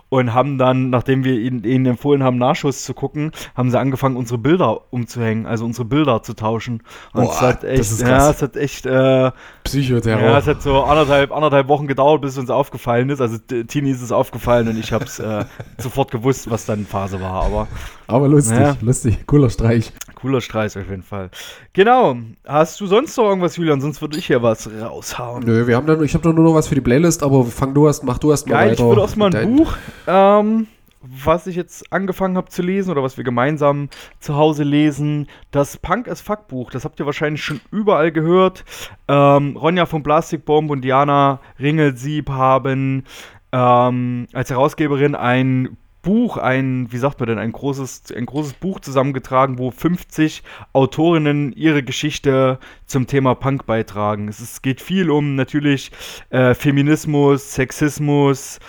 und haben dann, nachdem wir ihnen, ihnen empfohlen haben, Nachschuss zu gucken, haben sie angefangen, unsere Bilder umzuhängen, also unsere Bilder zu tauschen. Und Boah, es hat das echt, ist ja, krass. es hat echt, äh, Psychoterror. ja, es hat so anderthalb, anderthalb Wochen gedauert, bis es uns aufgefallen ist. Also Tini ist es aufgefallen und ich habe es äh, sofort gewusst, was dann Phase war. Aber Aber lustig, Ja. lustig, cooler Streich. Cooler Streich auf jeden Fall. Genau. Hast du sonst noch irgendwas, Julian? Sonst würde ich hier was raushauen. Nö, wir haben dann, ich habe doch nur noch was für die Playlist, aber fang du erst, mach du erst mal Geil, weiter. ich würde erstmal mit ein Buch, ähm, was ich jetzt angefangen habe zu lesen oder was wir gemeinsam zu Hause lesen. Das Punk as Fuck Buch, das habt ihr wahrscheinlich schon überall gehört. Ähm, Ronja von Plastikbomb und Diana Ringelsieb haben ähm, als Herausgeberin ein Buch, ein, wie sagt man denn, ein großes, ein großes Buch zusammengetragen, wo 50 Autorinnen ihre Geschichte zum Thema Punk beitragen. Es ist, geht viel um natürlich äh, Feminismus, Sexismus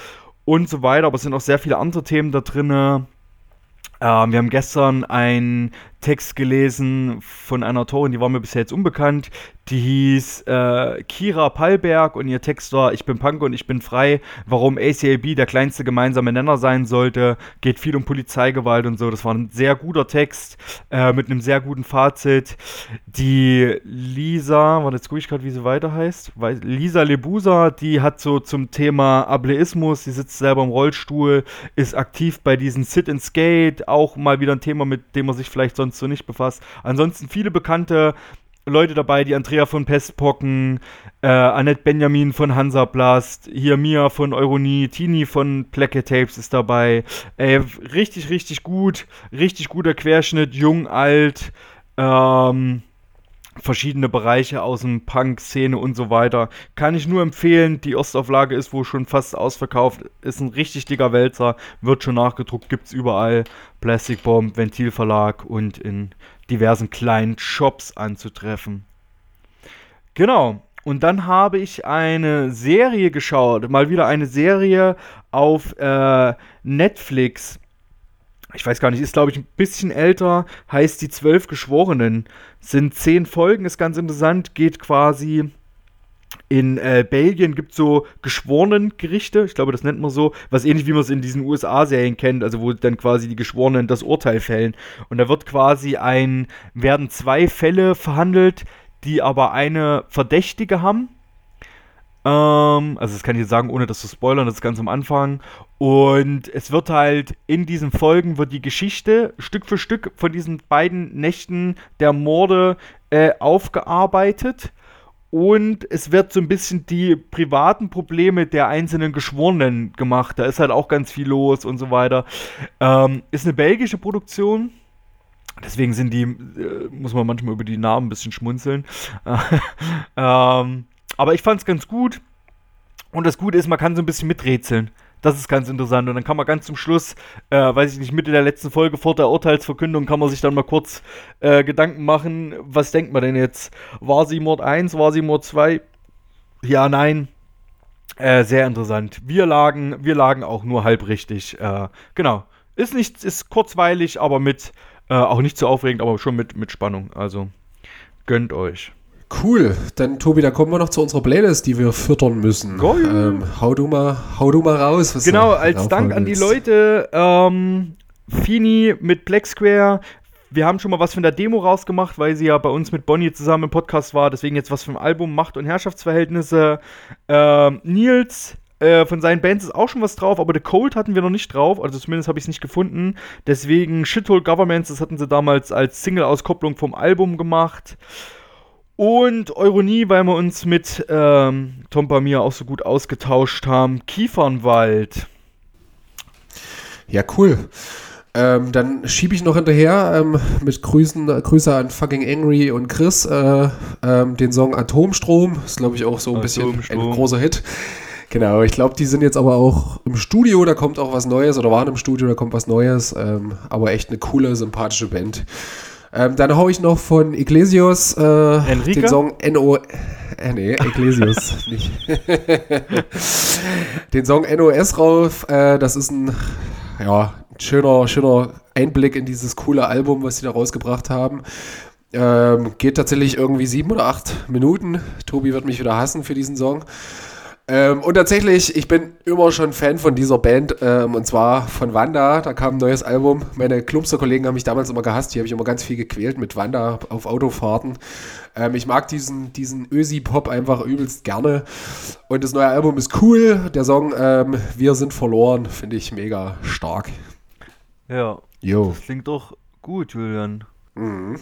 und so weiter, aber es sind auch sehr viele andere Themen da drin. Ähm, wir haben gestern einen Text gelesen von einer Autorin, die war mir bisher jetzt unbekannt. Die hieß äh, Kira Pallberg und ihr Text war Ich bin Punk und ich bin frei. Warum ACAB der kleinste gemeinsame Nenner sein sollte. Geht viel um Polizeigewalt und so. Das war ein sehr guter Text äh, mit einem sehr guten Fazit. Die Lisa, warte, jetzt gucke ich gerade, wie sie weiter heißt. Lisa Lebusa, die hat so zum Thema Ableismus, die sitzt selber im Rollstuhl, ist aktiv bei diesen Sit and Skate, auch mal wieder ein Thema, mit dem man sich vielleicht sonst so nicht befasst. Ansonsten viele bekannte Leute dabei, die Andrea von Pestpocken, äh, Annette Benjamin von Hansaplast, hier Mia von Euronie, Tini von Placket Tapes ist dabei. Ey, richtig, richtig gut, richtig guter Querschnitt, jung, alt, ähm, verschiedene Bereiche aus dem Punk-Szene und so weiter. Kann ich nur empfehlen. Die Ostauflage ist wohl schon fast ausverkauft. Ist ein richtig dicker Wälzer. Wird schon nachgedruckt. Gibt's überall. Plastic Bomb, Ventilverlag und in diversen kleinen Shops anzutreffen. Genau. Und dann habe ich eine Serie geschaut. Mal wieder eine Serie auf äh, Netflix ich weiß gar nicht, ist glaube ich ein bisschen älter, heißt die Zwölf Geschworenen. Sind zehn Folgen, ist ganz interessant, geht quasi in äh, Belgien gibt es so Geschworenengerichte, ich glaube, das nennt man so, was ähnlich wie man es in diesen USA-Serien kennt, also wo dann quasi die Geschworenen das Urteil fällen. Und da wird quasi ein, werden zwei Fälle verhandelt, die aber eine Verdächtige haben. Ähm, also das kann ich jetzt sagen, ohne das zu spoilern, das ist ganz am Anfang. Und es wird halt in diesen Folgen wird die Geschichte Stück für Stück von diesen beiden Nächten der Morde äh, aufgearbeitet. Und es wird so ein bisschen die privaten Probleme der einzelnen Geschworenen gemacht. Da ist halt auch ganz viel los und so weiter. Ähm, ist eine belgische Produktion. Deswegen sind die, äh, muss man manchmal über die Namen ein bisschen schmunzeln. ähm, aber ich fand es ganz gut. Und das Gute ist, man kann so ein bisschen miträtseln. Das ist ganz interessant. Und dann kann man ganz zum Schluss, äh, weiß ich nicht, Mitte der letzten Folge vor der Urteilsverkündung, kann man sich dann mal kurz äh, Gedanken machen, was denkt man denn jetzt? War sie Mord 1, war sie Mord 2? Ja, nein. Äh, sehr interessant. Wir lagen, wir lagen auch nur halb richtig. Äh, genau. Ist nicht, ist kurzweilig, aber mit, äh, auch nicht zu aufregend, aber schon mit, mit Spannung. Also, gönnt euch. Cool. Dann, Tobi, dann kommen wir noch zu unserer Playlist, die wir füttern müssen. Geil. Ähm, hau, du mal, hau du mal raus. Genau, als Dank an die. Leute, ähm, Fini mit Black Square. Wir haben schon mal was von der Demo rausgemacht, weil sie ja bei uns mit Bonnie zusammen im Podcast war. Deswegen jetzt was vom Album Macht und Herrschaftsverhältnisse. Ähm, Nils äh, von seinen Bands ist auch schon was drauf, aber The Cold hatten wir noch nicht drauf. Also zumindest habe ich es nicht gefunden. Deswegen Shithole Governments, das hatten sie damals als Single-Auskopplung vom Album gemacht. Und Euronie, weil wir uns mit ähm, Tom Pamir auch so gut ausgetauscht haben. Kiefernwald. Ja, cool. Ähm, dann schiebe ich noch hinterher ähm, mit Grüßen, Grüße an fucking Angry und Chris äh, ähm, den Song Atomstrom. Ist, glaube ich, auch so ein bisschen ein großer Hit. Genau, ich glaube, die sind jetzt aber auch im Studio, da kommt auch was Neues oder waren im Studio, da kommt was Neues. Ähm, aber echt eine coole, sympathische Band. Ähm, dann hau ich noch von Iglesias äh, Enrique? den Song NO. Äh, nee, Iglesias nicht. den Song NOS rauf. Äh, das ist ein ja, schöner, schöner Einblick in dieses coole Album, was sie da rausgebracht haben. Ähm, geht tatsächlich irgendwie sieben oder acht Minuten. Tobi wird mich wieder hassen für diesen Song. Ähm, und tatsächlich, ich bin immer schon Fan von dieser Band ähm, und zwar von Wanda. Da kam ein neues Album. Meine Klubster-Kollegen haben mich damals immer gehasst. Die habe ich immer ganz viel gequält mit Wanda auf Autofahrten. Ähm, ich mag diesen, diesen Ösi-Pop einfach übelst gerne. Und das neue Album ist cool. Der Song ähm, Wir sind verloren finde ich mega stark. Ja, Jo. das klingt doch gut, Julian. Mhm.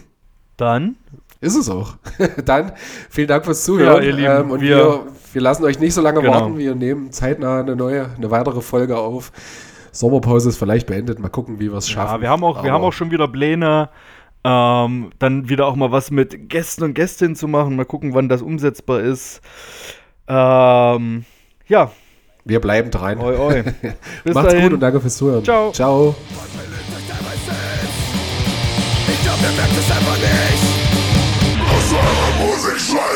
Dann, Ist es auch. Dann vielen Dank fürs Zuhören. Ja, ihr Lieben, ähm, und wir, wir- wir, lassen euch nicht so lange Genau. warten. Wir nehmen zeitnah eine neue, eine weitere Folge auf. Sommerpause ist vielleicht beendet. Mal gucken, wie wir es schaffen. ja, wir haben auch, wir haben auch schon wieder Pläne, ähm, dann wieder auch mal was mit Gästen und Gästinnen zu machen. Mal gucken, wann das umsetzbar ist. Ähm, ja, wir bleiben dran. oi, oi. Bis Macht's dahin. gut und danke fürs Zuhören. Ciao. Ciao. Ich glaub, ihr merkt es einfach nicht. Aus eurer Musik schreien.